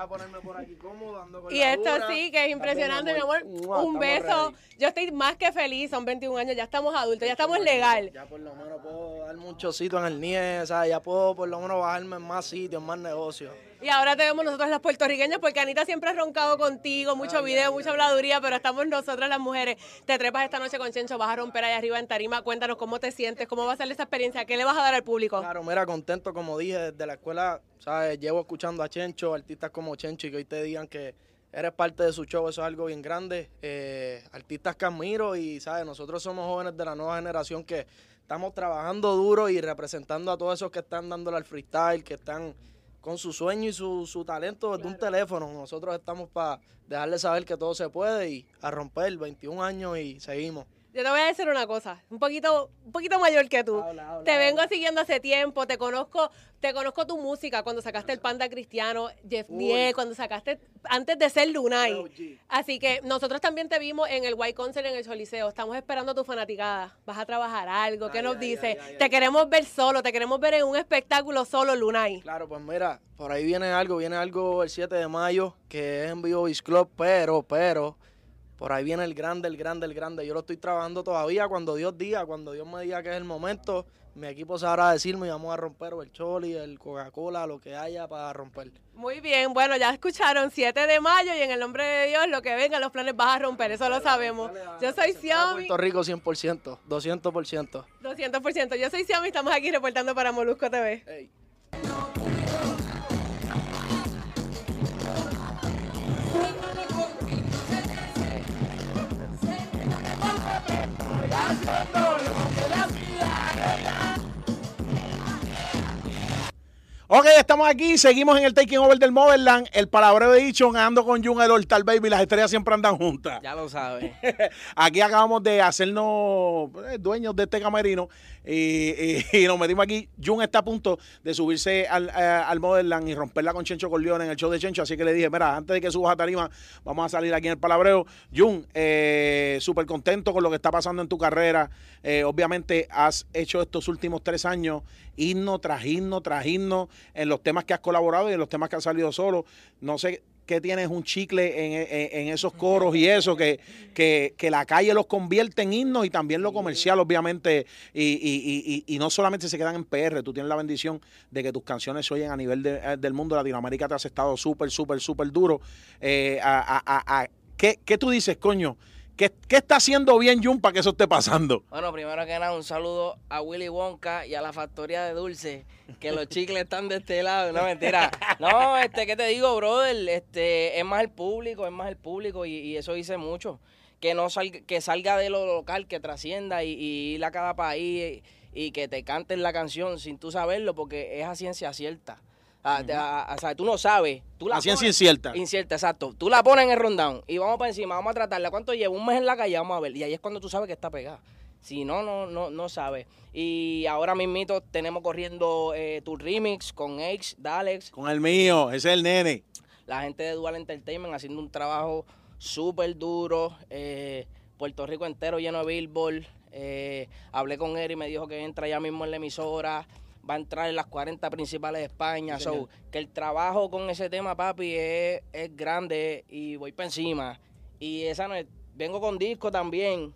Y esto sí, que es impresionante, mi amor. Un beso. Yo estoy más que feliz, son 21 años, ya estamos adultos, ya estamos legal. Ya por lo menos puedo darme un chocito en el NIE, o sea, ya puedo por lo menos bajarme en más sitios, en más negocios. Y ahora te vemos nosotros las puertorriqueñas, porque Anita siempre ha roncado contigo, mucho video, mucha habladuría, pero estamos nosotras las mujeres. Te trepas esta noche con Chencho, vas a romper allá arriba en Tarima. Cuéntanos cómo te sientes, cómo va a ser esa experiencia, qué le vas a dar al público. Claro, mira, contento, como dije, desde la escuela, ¿sabes? Llevo escuchando a Chencho, artistas como Chencho, y que hoy te digan que eres parte de su show, eso es algo bien grande. Eh, artistas que admiro y, ¿sabes? Nosotros somos jóvenes de la nueva generación que estamos trabajando duro y representando a todos esos que están dándole al freestyle, que están con su sueño y su, su talento desde un teléfono. Nosotros estamos para dejarles saber que todo se puede y a romper 21 años y seguimos. Yo te voy a decir una cosa, un poquito, un poquito mayor que tú. te vengo siguiendo hace tiempo, te conozco, te conozco tu música cuando sacaste el Panda Cristiano, Jeff. Die, cuando sacaste antes de ser Lunay. Así que nosotros también te vimos en el White Concert en el Choliseo. Estamos esperando tu fanaticada. Vas a trabajar algo. ¿Qué nos dice? te queremos ver solo, te queremos ver en un espectáculo solo, Lunay. Claro, pues mira, por ahí viene algo, viene algo el 7 de mayo, que es en Vivo Beach Club, pero, pero, por ahí viene el grande, el grande, el grande. Yo lo estoy trabajando todavía cuando Dios diga, cuando Dios me diga que es el momento, mi equipo sabrá decirme y vamos a romper o el Choli, el Coca-Cola, lo que haya para romper. Muy bien, bueno, ya escucharon 7 de mayo y en el nombre de Dios, lo que venga, los planes vas a romper, eso lo sabemos. Yo soy Xiaomi, Puerto Rico 100%, 200%. 200%. Yo soy Xiaomi, estamos aquí reportando para Molusco TV. No! Ok, estamos aquí, seguimos en el Taking Over del Motherland, el palabreo de dicho, ando con Jun, el Hortal Baby, las estrellas siempre andan juntas. Ya lo sabes. Aquí acabamos de hacernos eh, dueños de este camerino y, y- y nos metimos aquí. Jun está a punto de subirse al, eh, al Motherland y romperla con Chencho Corleone en el show de Chencho, así que le dije, mira, antes de que subas a tarima, vamos a salir aquí en el palabreo. Jun, eh, súper contento con lo que está pasando en tu carrera. Eh, obviamente has hecho estos últimos tres años himno tras himno tras himno en los temas que has colaborado y en los temas que has salido solo. No sé qué tienes un chicle en, en- esos coros y eso, que, que, que la calle los convierte en himnos y también lo comercial, obviamente, y, y- y- y- no solamente se quedan en PR, tú tienes la bendición de que tus canciones se oyen a nivel eh, del mundo, Latinoamérica te has estado súper, súper, súper duro. Eh, a- a- a- ¿qué, qué tú dices, coño? ¿Qué, ¿Qué está haciendo bien Jun para que eso esté pasando? Bueno, primero que nada, un saludo a Willy Wonka y a la factoría de dulce, que los chicles están de este lado, no mentira. No, este, ¿qué te digo, brother? Este, es más el público, es más el público y, y eso dice mucho. Que no salga, que salga de lo local, que trascienda y, ir a cada país y, y que te canten la canción sin tú saberlo, porque es a ciencia cierta. Ah, ah, o sea, tú no sabes. Tú la A ciencia incierta. Incierta, exacto. Tú la pones en el rundown y vamos para encima, vamos a tratarla. ¿Cuánto lleva? Un mes en la calle, vamos a ver. Y ahí es cuando tú sabes que está pegada. Si no, no, no, no sabes. Y ahora mismito tenemos corriendo eh, tu remix con X, Dalex, Con el mío, ese es el nene. la gente de Dual Entertainment haciendo un trabajo súper duro. eh, Puerto Rico entero lleno de Billboard. eh, hablé con él y me dijo que entra ya mismo en la emisora. Va a entrar en las 40 principales de España. Sí, So, que el trabajo con ese tema, papi, es, es grande y voy para encima. Y esa no es- vengo con disco también,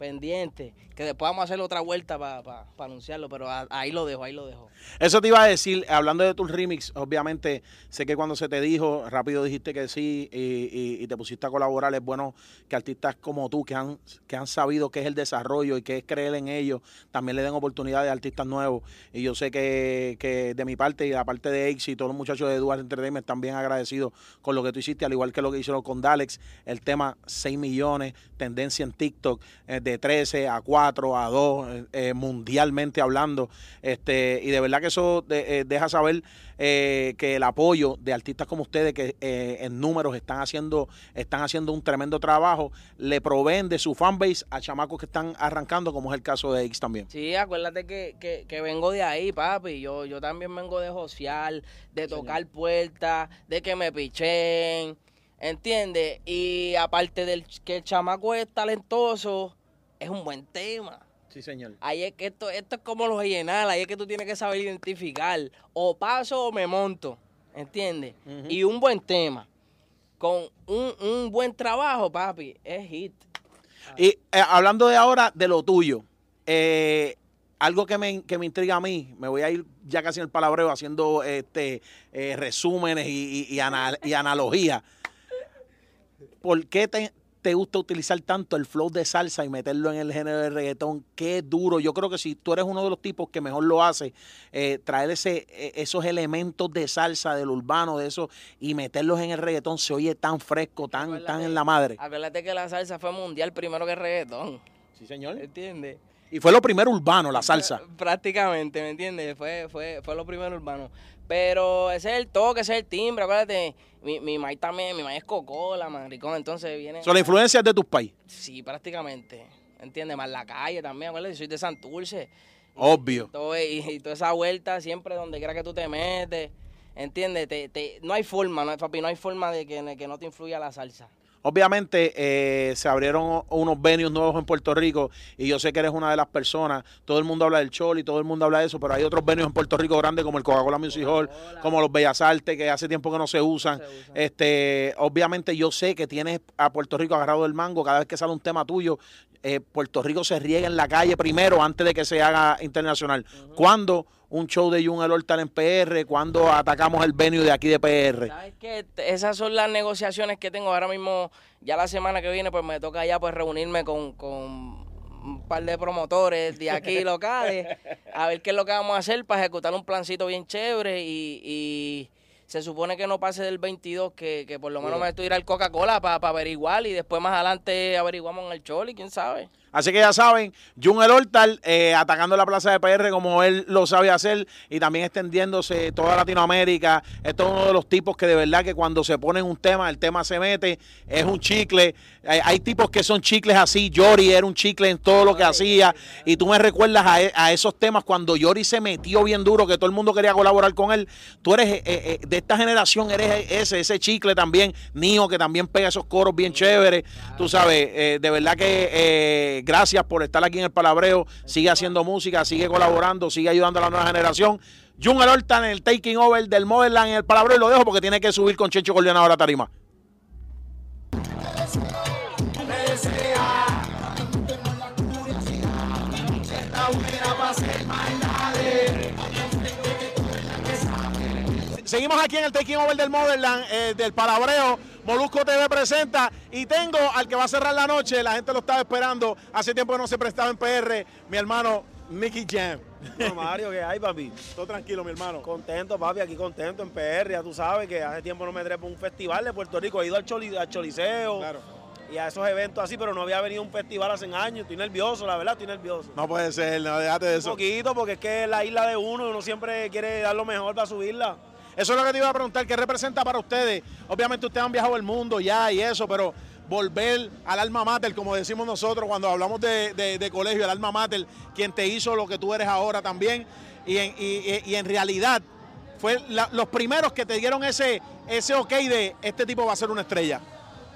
pendiente. Que después vamos a hacer otra vuelta para anunciarlo, pero ahí lo dejo, ahí lo dejo. Eso te iba a decir, hablando de tus remix, obviamente sé que cuando se te dijo, rápido dijiste que sí y, te pusiste a colaborar. Es bueno que artistas como tú, que han, que han sabido qué es el desarrollo y qué es creer en ellos, también le den oportunidades a artistas nuevos. Y yo sé que, que de mi parte y de la parte de Aix y todos los muchachos de Dual Entertainment están bien agradecidos con lo que tú hiciste, al igual que lo que hicieron con Dalex, el tema 6 millones, tendencia en TikTok, eh, de 13 a 4 a 2, eh, eh, mundialmente hablando. Este, y de verdad que eso de- eh, deja saber eh, que el apoyo de artistas como ustedes, que en números están haciendo, están haciendo un tremendo trabajo, le proveen de su fanbase a chamacos que están arrancando, como es el caso de X también. Sí, acuérdate que, que, que vengo de ahí, papi. Yo, yo también vengo de josear, de tocar puertas, de que me pichen, ¿entiendes? Y aparte del que el chamaco es talentoso, es un buen tema. Sí, señor. Ahí es que esto, esto es como los llenar, ahí es que tú tienes que saber identificar. O paso o me monto, ¿entiendes? Y un buen tema, con un, un buen trabajo, papi, es hit. Y eh, hablando de ahora de lo tuyo, eh, algo que me, que me intriga a mí, me voy a ir ya casi en el palabreo haciendo este eh, resúmenes y, y, y ana- y analogías. ¿Por qué te, te gusta utilizar tanto el flow de salsa y meterlo en el género de reggaetón? Qué duro. Yo creo que si tú eres uno de los tipos que mejor lo hace, eh, traer ese, eh, esos elementos de salsa, del urbano, de eso, y meterlos en el reggaetón, se oye tan fresco, tan, tan en la madre. Acuérdate que la salsa fue mundial primero que el reggaetón. Sí, señor. ¿Entiendes? Y fue lo primero urbano, la salsa. Prácticamente, ¿me entiendes? Fue, fue, fue lo primero urbano. Pero ese es el toque, ese es el timbre, acuérdate. Mi, mi maíz también, mi maíz es cocola, maricón, entonces viene... Son las influencias de tus países. Sí, prácticamente. ¿Entiendes? Más la calle también, acuérdate, soy de Santurce. Obvio. Todo, y, y toda esa vuelta, siempre donde quiera que tú te metes, ¿entiendes? Te, te, no hay forma, no, papi, no hay forma de que, que no te influya la salsa. Obviamente eh, se abrieron unos venues nuevos en Puerto Rico y yo sé que eres una de las personas, todo el mundo habla del Choli, todo el mundo habla de eso, pero hay otros venues en Puerto Rico grandes como el Coca-Cola Music Hall, como los Bellas Artes, que hace tiempo que no se usan. Este, obviamente yo sé que tienes a Puerto Rico agarrado del mango, cada vez que sale un tema tuyo, eh, Puerto Rico se riega en la calle primero antes de que se haga internacional. ¿Cuándo un show de Jun El Hortal en PR? ¿Cuándo atacamos el venue de aquí de PR? ¿Sabes qué? Esas son las negociaciones que tengo ahora mismo. Ya la semana que viene, pues me toca ya pues reunirme con, con un par de promotores de aquí locales, a ver qué es lo que vamos a hacer para ejecutar un plancito bien chévere y, y se supone que no pase del 22, que, que por lo menos me estoy ir al Coca-Cola para averiguar y después más adelante averiguamos en el Choli, quién sabe. Así que ya saben, Jun El Hortal eh, atacando la plaza de PR como él lo sabe hacer y también extendiéndose toda Latinoamérica. Esto es uno de los tipos que de verdad que cuando se ponen un tema, el tema se mete, es un chicle. Hay, hay tipos que son chicles así. Yori era un chicle en todo lo que hacía. Y tú me recuerdas a, e- a esos temas cuando Yori se metió bien duro, que todo el mundo quería colaborar con él. Tú eres eh, eh, de esta generación, eres ese, ese chicle también. Nio, que también pega esos coros bien chéveres. Tú sabes, eh, de verdad que gracias por estar aquí en el Palabreo. Sigue haciendo música, sigue colaborando, sigue ayudando a la nueva generación. Jun El Horta en el taking over del Motherland en el Palabreo y lo dejo porque tiene que subir con Chencho Corleonado a la tarima. Seguimos aquí en el Taking Over del Motherland, eh, del Palabreo. Molusco TV presenta y tengo al que va a cerrar la noche. La gente lo estaba esperando. Hace tiempo que no se prestaba en PR. Mi hermano Nicky Jam. No, Mario, ¿qué hay, papi? Todo tranquilo, mi hermano. Contento, papi, aquí contento en PR. Ya tú sabes que hace tiempo no me trepo un festival de Puerto Rico. He ido al, Choli- al Choliseo y a esos eventos así, pero no había venido a un festival hace años. Estoy nervioso, la verdad, estoy nervioso. No puede ser, no, déjate de Un eso. poquito, porque es que es la isla de uno uno siempre quiere dar lo mejor para subirla. Eso es lo que te iba a preguntar, ¿qué representa para ustedes? Obviamente ustedes han viajado el mundo ya y eso, pero volver al alma mater, como decimos nosotros cuando hablamos de, de- colegio, el alma mater, quien te hizo lo que tú eres ahora también, y en, y- y en realidad fue los primeros que te dieron ese, ese ok de este tipo va a ser una estrella.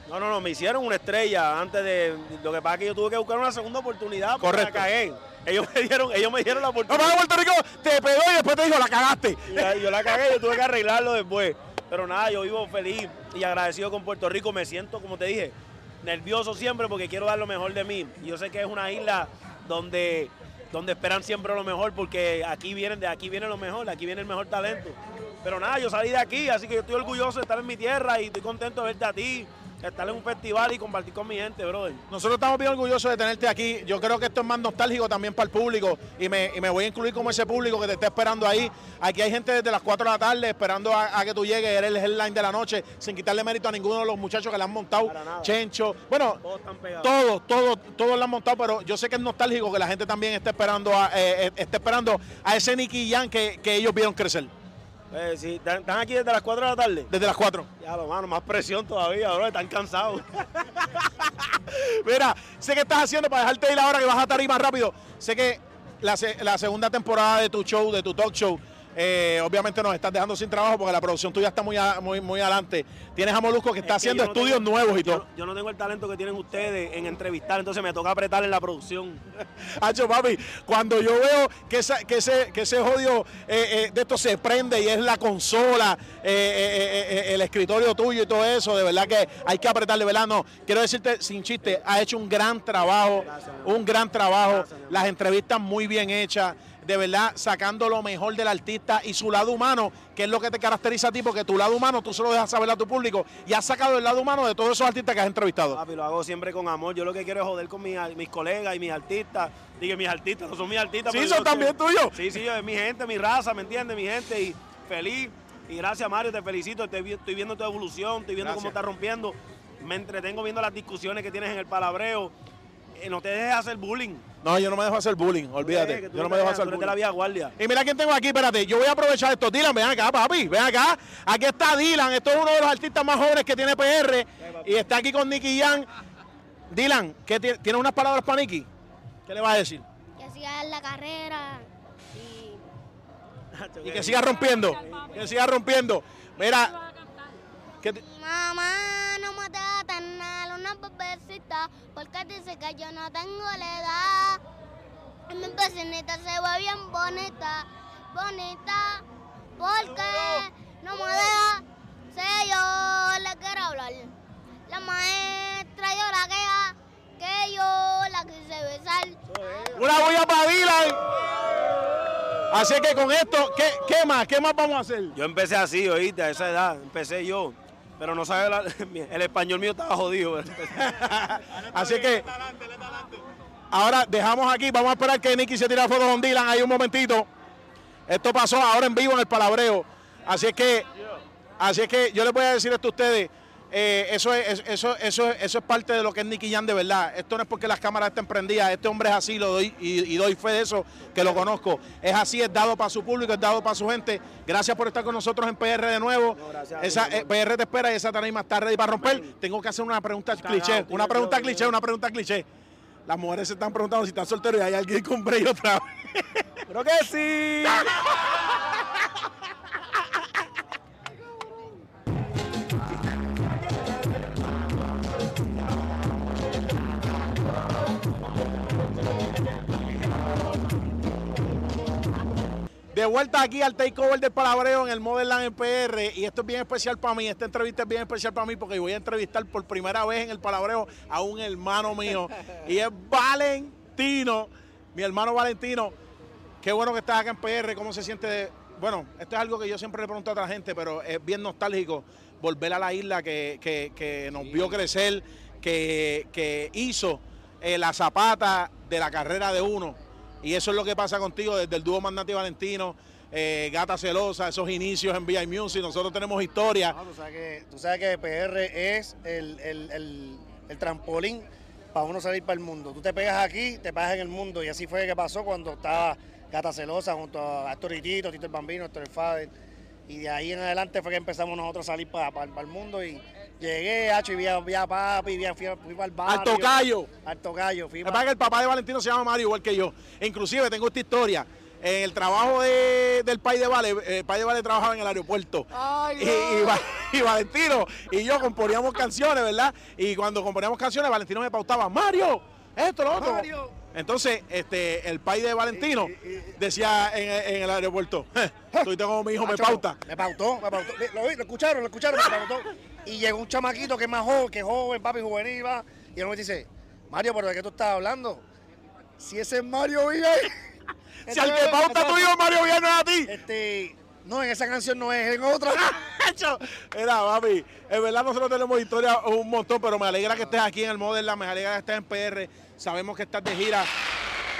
No, no, no, me hicieron una estrella antes de. Lo que pasa es que yo tuve que buscar una segunda oportunidad porque Correcto. la cagué. Ellos me dieron, ellos me dieron la No, oportunidad. para Puerto Rico te pegó y después te dijo, la cagaste. La- yo la cagué, yo tuve que arreglarlo después. Pero nada, yo vivo feliz y agradecido con Puerto Rico. Me siento, como te dije, nervioso siempre porque quiero dar lo mejor de mí. Yo sé que es una isla donde, donde esperan siempre lo mejor porque aquí vienen, de aquí viene lo mejor, de aquí viene el mejor talento. Pero nada, yo salí de aquí, así que yo estoy orgulloso de estar en mi tierra y estoy contento de verte a ti, estar en un festival y compartir con mi gente, brother. Nosotros estamos bien orgullosos de tenerte aquí. Yo creo que esto es más nostálgico también para el público y me, y me voy a incluir como ese público que te está esperando ahí. Aquí hay gente desde las 4 de la tarde esperando a, a que tú llegues, eres el headline de la noche, sin quitarle mérito a ninguno de los muchachos que le han montado. Chencho, bueno, Todos están todos, todos, todos lo han montado, pero yo sé que es nostálgico que la gente también esté esperando a, eh, eh, esté esperando a ese Nicky Jan que, que ellos vieron crecer. Eh, sí, ¿están aquí desde las 4 de la tarde? Desde las 4. Ya, lo mano, más presión todavía, bro, están cansados. Mira, sé que estás haciendo para dejarte ir ahora que vas a estar ahí más rápido. Sé que la, la segunda temporada de tu show, de tu talk show, eh, obviamente nos estás dejando sin trabajo porque la producción tuya está muy, a- muy, muy adelante. Tienes a Molusco que está Es que haciendo no estudios tengo- nuevos y yo- todo. Yo no tengo el talento que tienen ustedes en entrevistar, entonces me toca apretar en la producción. Hacho, papi, cuando yo veo que, esa- que ese, que ese jodido eh, eh, de esto se prende y es la consola, el escritorio tuyo y todo eso, de verdad que hay que apretarle, ¿verdad? No, quiero decirte sin chiste, ha hecho un gran trabajo, un gran trabajo, las entrevistas muy bien hechas. De verdad, sacando lo mejor del artista y su lado humano, que es lo que te caracteriza a ti, porque tu lado humano tú se lo dejas saber a tu público y has sacado el lado humano de todos esos artistas que has entrevistado. Papi, lo hago siempre con amor. Yo lo que quiero es joder con mis, mis colegas y mis artistas. Digo, mis artistas, no son mis artistas. Sí, son yo también tuyos. Sí, sí, es mi gente, mi raza, ¿me entiendes? Mi gente y feliz. Y gracias, Mario, te felicito. Estoy, vi- estoy viendo tu evolución, estoy viendo cómo estás rompiendo. Me entretengo viendo las discusiones que tienes en el palabreo. Eh, no te dejes hacer bullying. No, yo no me dejo hacer bullying, olvídate. Yo no me dejo hacer eres de bullying. la vía guardia. Y mira quién tengo aquí, espérate, yo voy a aprovechar esto. Dylan, ven acá, papi, ven acá. Aquí está Dylan, esto es uno de los artistas más jóvenes que tiene PR y está aquí con Nicky Jan. Dylan, ¿qué ti- ¿tienes unas palabras para Nicky? ¿Qué le vas a decir? Que siga en la carrera y Y que siga rompiendo, que siga rompiendo. Mira, ¿qué te- Mamá, no me porque dice que yo no tengo la edad. Y mi vecinita se ve bien bonita, bonita, porque no me deja ser yo le quiero hablar. La maestra yo la queja que yo la quise besar. una bulla para Dylan. Así que con esto, ¿qué, qué más? ¿Qué más vamos a hacer? Yo empecé así, oíste, a esa edad. Empecé yo. Pero no sabes, la- el español mío estaba jodido. Así que ahora dejamos aquí, vamos a esperar que Nicky se tire la foto con Dylan ahí un momentito. Esto pasó ahora en vivo en el palabreo. Así es que, así es que yo les voy a decir esto a ustedes. Eh, eso, es, eso, eso, eso es parte de lo que es Nicky Jan de verdad. Esto no es porque las cámaras estén prendidas. Este hombre es así, lo doy y, y doy fe de eso, que lo conozco. Es así, es dado para su público, es dado para su gente. Gracias por estar con nosotros en PR de nuevo. esa, eh, PR te espera y esa tarima está ready para romper. Tengo que hacer una pregunta cliché, una pregunta cliché, una pregunta cliché. Las mujeres se están preguntando si están solteros y hay alguien con break otra vez. Creo que sí. De vuelta aquí al takeover del palabreo en el Motherland en PR y esto es bien especial para mí, esta entrevista es bien especial para mí porque voy a entrevistar por primera vez en el palabreo a un hermano mío y es Valentino, mi hermano Valentino. Qué bueno que estás acá en PR, ¿cómo se siente bueno, esto es algo que yo siempre le pregunto a otra gente, pero es bien nostálgico volver a la isla que, que- que nos vio crecer, que, que hizo eh, la zapata de la carrera de uno. Y eso es lo que pasa contigo desde el dúo Magnati Valentino, eh, Gata Celosa, esos inicios en VI Music. Nosotros tenemos historia. No, tú, sabes que, PR es el, el- el- trampolín para uno salir para el mundo. Tú te pegas aquí, te pegas en el mundo. Y así fue que pasó cuando estaba Gata Celosa junto a Héctor Ritito, Tito el Bambino, Héctor el Fader. Y de ahí en adelante fue que empezamos nosotros a salir para, para- para el mundo. Y llegué, hacho, y vi a, vi a papi, vi a- fui, fui para el barrio. Al tocayo. Al tocayo. Fui Lo que el papá de Valentino se llama Mario, igual que yo. Inclusive tengo esta historia. En el trabajo de- del País de Vale, eh, el País de Vale trabajaba en el aeropuerto. y, y Va- y Valentino y yo componíamos canciones, ¿verdad? Y cuando componíamos canciones, Valentino me pautaba, Mario, esto, lo otro. Mario. Entonces, este, el país de Valentino decía en, en el aeropuerto, tú como mi hijo me pauta. Me pautó, me pautó. Lo escucharon, lo escucharon, me pautó. Y llegó un chamaquito que es más joven, que es joven, papi, juvenil, va. Y él me dice, Mario, ¿pero de qué tú estás hablando? Si ese es Mario Villa. Si al que pauta tu hijo Mario Villa no es a ti. Este, no, en esa canción no es, en otra. Era, papi, en verdad nosotros tenemos historia un montón, pero me alegra que estés aquí en el Model, me alegra que estés en PR. Sabemos que estás de gira,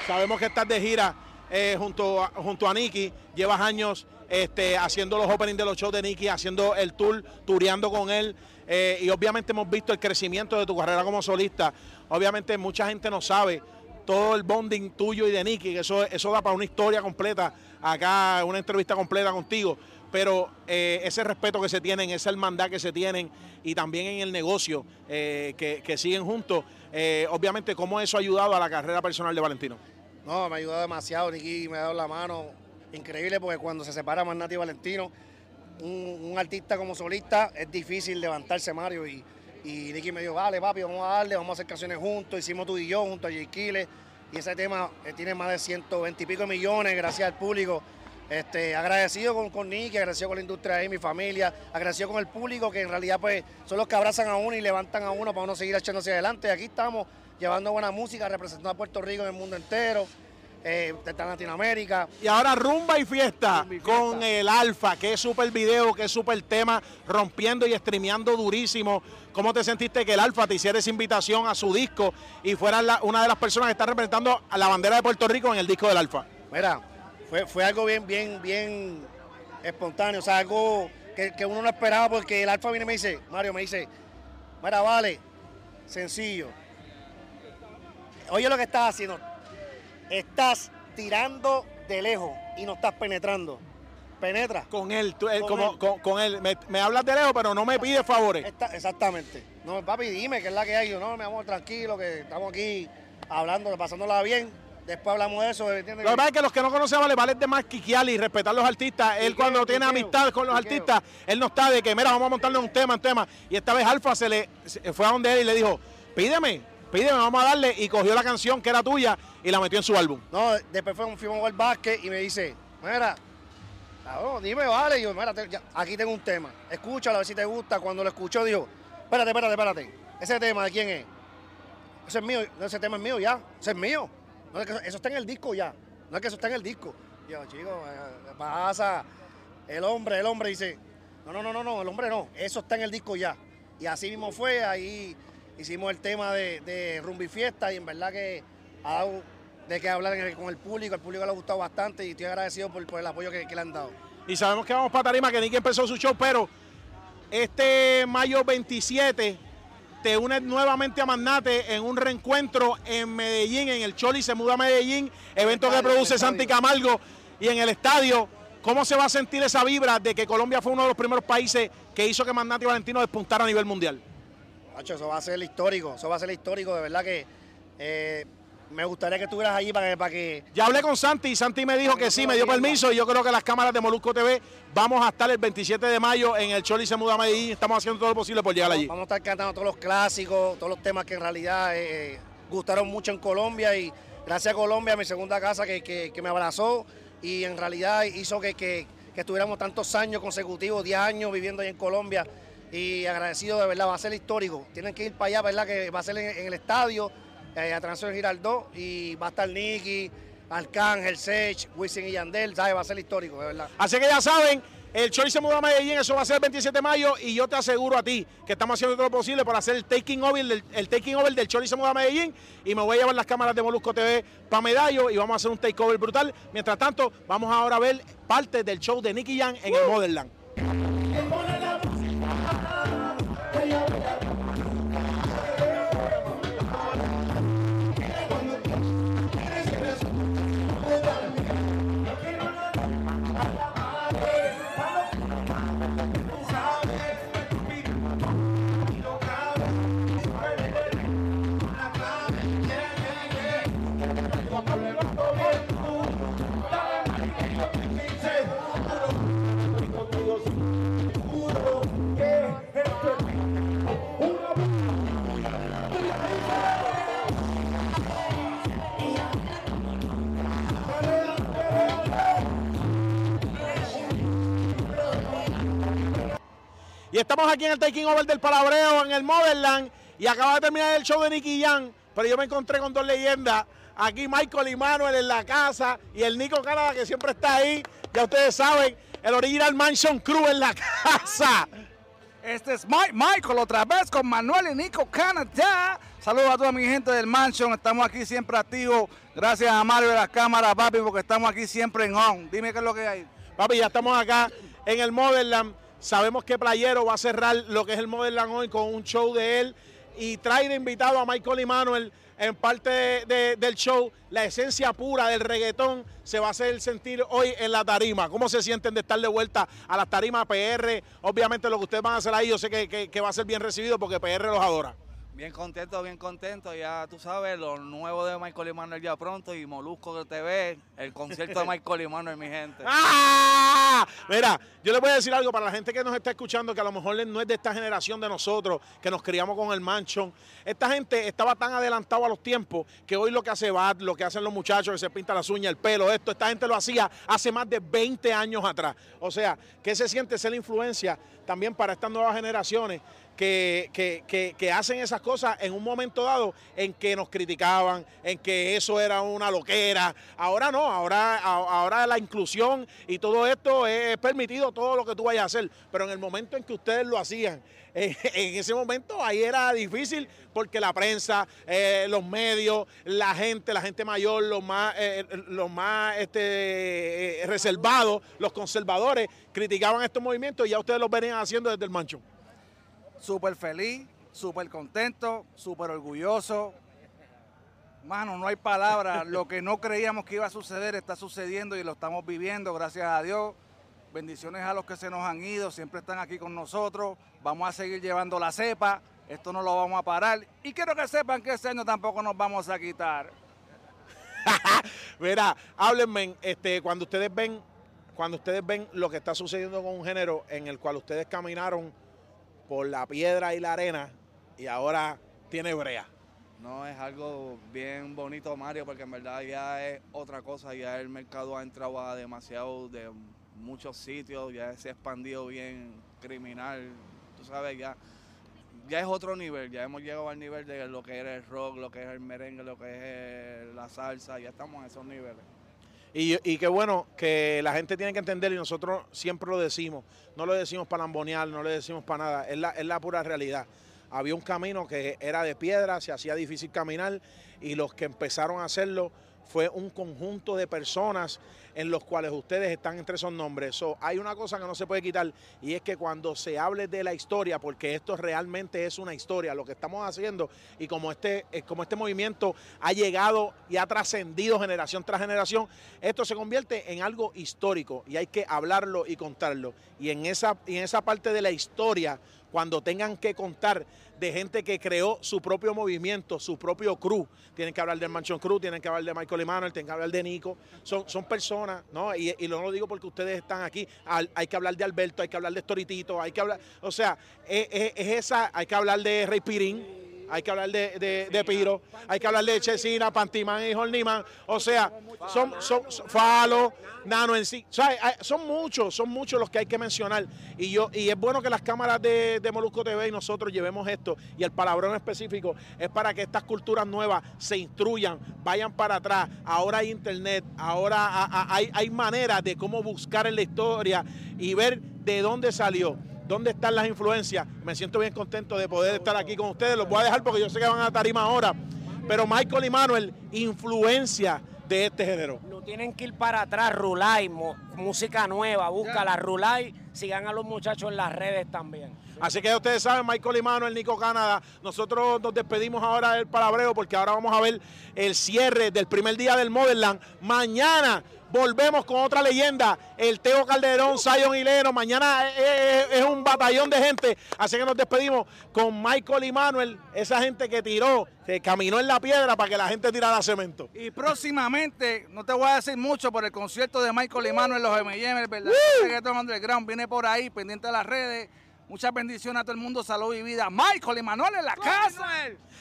sabemos que estás de gira eh, junto, a, junto a Nicky. Llevas años este, haciendo los openings de los shows de Nicky, haciendo el tour, tureando con él. eh, y obviamente hemos visto el crecimiento de tu carrera como solista. Obviamente mucha gente no sabe todo el bonding tuyo y de Nicky, que eso, eso da para una historia completa, acá una entrevista completa contigo, pero eh, ese respeto que se tienen, esa hermandad que se tienen y también en el negocio eh, que, que siguen juntos, obviamente cómo eso ha ayudado a la carrera personal de Valentino. No, me ha ayudado demasiado, Nicky me ha dado la mano. Increíble porque cuando se separa Magnati y Valentino, un, artista como solista es difícil levantarse, Mario. Y, Nicky me dijo, vale, papi, vamos a darle, vamos a hacer canciones juntos. Hicimos tú y yo junto a J. Kile. Y ese tema eh, tiene más de 120 y pico millones, gracias al público. Este, agradecido con, con Nicky, agradecido con la industria y mi familia, agradecido con el público que en realidad pues son los que abrazan a uno y levantan a uno para uno seguir echando hacia adelante. Y aquí estamos llevando buena música, representando a Puerto Rico en el mundo entero, eh, está en Latinoamérica. Y ahora rumba y fiesta con el Alfa, que es súper video, que es súper tema, rompiendo y streameando durísimo. ¿Cómo te sentiste que el Alfa te hiciera esa invitación a su disco y fuera la- una de las personas que está representando a la bandera de Puerto Rico en el disco del Alfa? Mira, fue, fue algo bien, bien, bien espontáneo, o sea, algo que, que uno no esperaba porque el Alfa viene y me dice, Mario me dice, mira, vale, sencillo. Oye lo que estás haciendo, estás tirando de lejos y no estás penetrando. Penetra. Con él, tú- él Con como, él. Con, con él. Me, me hablas de lejos, pero no me pide favores. Está- exactamente. No, papi, dime qué es la que hay. Yo, no, mi amor, tranquilo, que estamos aquí hablando, pasándola bien. Después hablamos de eso, ¿entiendes? Lo que pasa es que los que no conocen a Vale, Vale es de más quiquear y respetar los artistas. Él cuando tiene amistad con los artistas, él no está de que, mira, vamos a montarle un tema, un tema. Y esta vez Alfa se le se fue a donde él y le dijo, pídeme, pídeme, vamos a darle. Y cogió la canción que era tuya y la metió en su álbum. No, después fuimos, fuimos a jugar básquet y me dice, mira, cabrón, dime, vale. Y yo, mira, aquí tengo un tema. Escúchalo, a ver si te gusta. Cuando lo escuchó, dijo, espérate, espérate, espérate. ¿Ese tema de quién es? Ese es mío, ese tema es mío ya. Ese es mío. Eso, está en el disco ya. No es que eso está en el disco. Y yo, chico, eh, ¿qué pasa? El hombre, el hombre dice, no, no, no, no, no, el hombre no. Eso está en el disco ya. Y así mismo fue, ahí hicimos el tema de, de Rumbi Fiesta y en verdad que ha dado de que hablar el- con el público, al público le ha gustado bastante y estoy agradecido por, por el apoyo que, que le han dado. Y sabemos que vamos para Tarima, que Nicky empezó su show, pero este mayo 27 te unes nuevamente a Magnate en un reencuentro en Medellín, en el Choli se muda a Medellín, evento que produce Santi Camargo y en el estadio. ¿Cómo se va a sentir esa vibra de que Colombia fue uno de los primeros países que hizo que Magnate y Valentino despuntara a nivel mundial? Macho, eso va a ser histórico, eso va a ser histórico, de verdad que eh, me gustaría que estuvieras allí para que, para que Ya hablé con Santi y Santi me dijo que sí, me dio permiso y yo creo que las cámaras de Molusco TV vamos a estar el 27 de mayo en el Choli se muda a Medellín. Estamos haciendo todo lo posible por llegar allí. Vamos a estar cantando todos los clásicos, todos los temas que en realidad eh, gustaron mucho en Colombia y gracias a Colombia, mi segunda casa que, que- que me abrazó y en realidad hizo que, que- que estuviéramos tantos años consecutivos, 10 años viviendo ahí en Colombia y agradecido de verdad, va a ser histórico. Tienen que ir para allá, ¿verdad? Que va a ser en, en el estadio, eh, a Transfer Girardot y va a estar Nicky, Arcángel, Sech, Wisin y Yandel, ¿sabes? Va a ser histórico, de verdad. Así que ya saben, el Chori se muda a Medellín, eso va a ser el 27 de mayo y yo te aseguro a ti que estamos haciendo todo lo posible para hacer el taking over del, el taking over del Chori se muda a Medellín y me voy a llevar las cámaras de Molusco TV para Medallo y vamos a hacer un takeover brutal. Mientras tanto, vamos ahora a ver parte del show de Nicky Jam en el Motherland. Estamos aquí en el taking over del Palabreo, en el Motherland. Y acaba de terminar el show de Nicky Jam. Pero yo me encontré con dos leyendas. Aquí Michael y Manuel en la casa. Y el Nico Canadá que siempre está ahí. Ya ustedes saben, el original Mansion Crew en la casa. Este es Mike Michael otra vez con Manuel y Nico Canadá. Saludos a toda mi gente del Mansion. Estamos aquí siempre activos. Gracias a Mario de las cámaras, papi, porque estamos aquí siempre en on. Dime qué es lo que hay. Papi, ya estamos acá en el Motherland. Sabemos que Playero va a cerrar lo que es el Motherland hoy con un show de él y trae de invitado a Michael y en parte de- de- del show. La esencia pura del reggaetón se va a hacer sentir hoy en la tarima. ¿Cómo se sienten de estar de vuelta a las tarimas PR? Obviamente lo que ustedes van a hacer ahí yo sé que, que- que va a ser bien recibido porque PR los adora. Bien contento, bien contento. Ya tú sabes, lo nuevo de Michael y Manuel ya pronto y Molusco de TV, el concierto de Michael y Manuel, mi gente. ¡Ah! Mira, yo les voy a decir algo para la gente que nos está escuchando, que a lo mejor no es de esta generación de nosotros, que nos criamos con el manchón. Esta gente estaba tan adelantado a los tiempos que hoy lo que hace Bad, lo que hacen los muchachos, que se pintan las uñas, el pelo, esto, esta gente lo hacía hace más de 20 años atrás. O sea, ¿qué se siente ser la influencia también para estas nuevas generaciones? Que, que- que- hacen esas cosas en un momento dado en que nos criticaban, en que eso era una loquera. Ahora no, ahora, ahora la inclusión y todo esto es permitido, todo lo que tú vayas a hacer. Pero en el momento en que ustedes lo hacían, en ese momento ahí era difícil porque la prensa, eh, los medios, la gente, la gente mayor, los más, eh, los más este, eh, reservados, los conservadores, criticaban estos movimientos y ya ustedes los venían haciendo desde el mancho. Súper feliz, súper contento, súper orgulloso. Mano, no hay palabras. Lo que no creíamos que iba a suceder está sucediendo y lo estamos viviendo, gracias a Dios. Bendiciones a los que se nos han ido, siempre están aquí con nosotros. Vamos a seguir llevando la cepa. Esto no lo vamos a parar. Y quiero que sepan que este año tampoco nos vamos a quitar. Mira, háblenme, este, cuando ustedes ven, cuando ustedes ven lo que está sucediendo con un género en el cual ustedes caminaron por la piedra y la arena y ahora tiene brea. No, es algo bien bonito, Mario, porque en verdad ya es otra cosa. Ya el mercado ha entrado a demasiado de muchos sitios, ya se ha expandido bien criminal. Tú sabes, ya, ya es otro nivel. Ya hemos llegado al nivel de lo que era el rock, lo que es el merengue, lo que es la salsa. Ya estamos en esos niveles. Y, y qué bueno que la gente tiene que entender y nosotros siempre lo decimos. No lo decimos para lambonear, no lo decimos para nada. Es la, es la pura realidad. Había un camino que era de piedra, se hacía difícil caminar y los que empezaron a hacerlo fue un conjunto de personas en los cuales ustedes están entre esos nombres. So, hay una cosa que no se puede quitar y es que cuando se hable de la historia, porque esto realmente es una historia, lo que estamos haciendo y como este, eh, como este movimiento ha llegado y ha trascendido generación tras generación, esto se convierte en algo histórico y hay que hablarlo y contarlo. Y en esa, y en esa parte de la historia, cuando tengan que contar de gente que creó su propio movimiento, su propio crew. Tienen que hablar del Mansion Crew, tienen que hablar de Michael Emanuel, tienen que hablar de Nico. Son, son personas, ¿no? Y, no lo digo porque ustedes están aquí. Al- hay que hablar de Alberto, hay que hablar de Storitito, hay que hablar. O sea, es, es- es esa, hay que hablar de Rey Pirín. Hay que hablar de, de, de Piro, hay que hablar de Chesina, Pantimán y Horniman. O sea, son, son, son- Nano en sí. O son muchos, son muchos los que hay que mencionar. Y yo y es bueno que las cámaras de, de Molusco TV y nosotros llevemos esto. Y el palabrón específico es para que estas culturas nuevas se instruyan, vayan para atrás. Ahora hay internet, ahora hay, hay maneras de cómo buscar en la historia y ver de dónde salió. ¿Dónde están las influencias? Me siento bien contento de poder estar aquí con ustedes. Los voy a dejar porque yo sé que van a tarima ahora. Pero Michael y Manuel, influencia de este género. No tienen que ir para atrás, Rulay, música nueva, búscala, Rulay, sigan a los muchachos en las redes también. Así que ya ustedes saben, Michael y Manuel, Nico Canadá. Nosotros nos despedimos ahora del palabreo porque ahora vamos a ver el cierre del primer día del Motherland. Mañana volvemos con otra leyenda, el Teo Calderón, Zion y Leno. Mañana es, es- es un batallón de gente. Así que nos despedimos con Michael y Manuel, esa gente que tiró, que caminó en la piedra para que la gente tirara cemento. Y próximamente, no te voy a decir mucho por el concierto de Michael y Manuel, los M&M, el verdadero underground, viene por ahí, pendiente de las redes. Muchas bendiciones a todo el mundo, salud y vida. Michael y Manuel en la casa.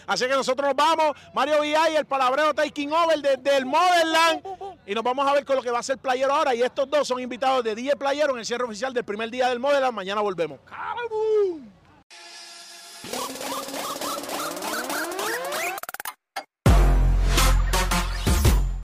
Así que nosotros nos vamos. Mario Villay, el palabreo taking over desde el Modelland. Y nos vamos a ver con lo que va a ser Playero ahora. Y estos dos son invitados de 10 Playero en el cierre oficial del primer día del Modelland. Mañana volvemos. ¡Cabum!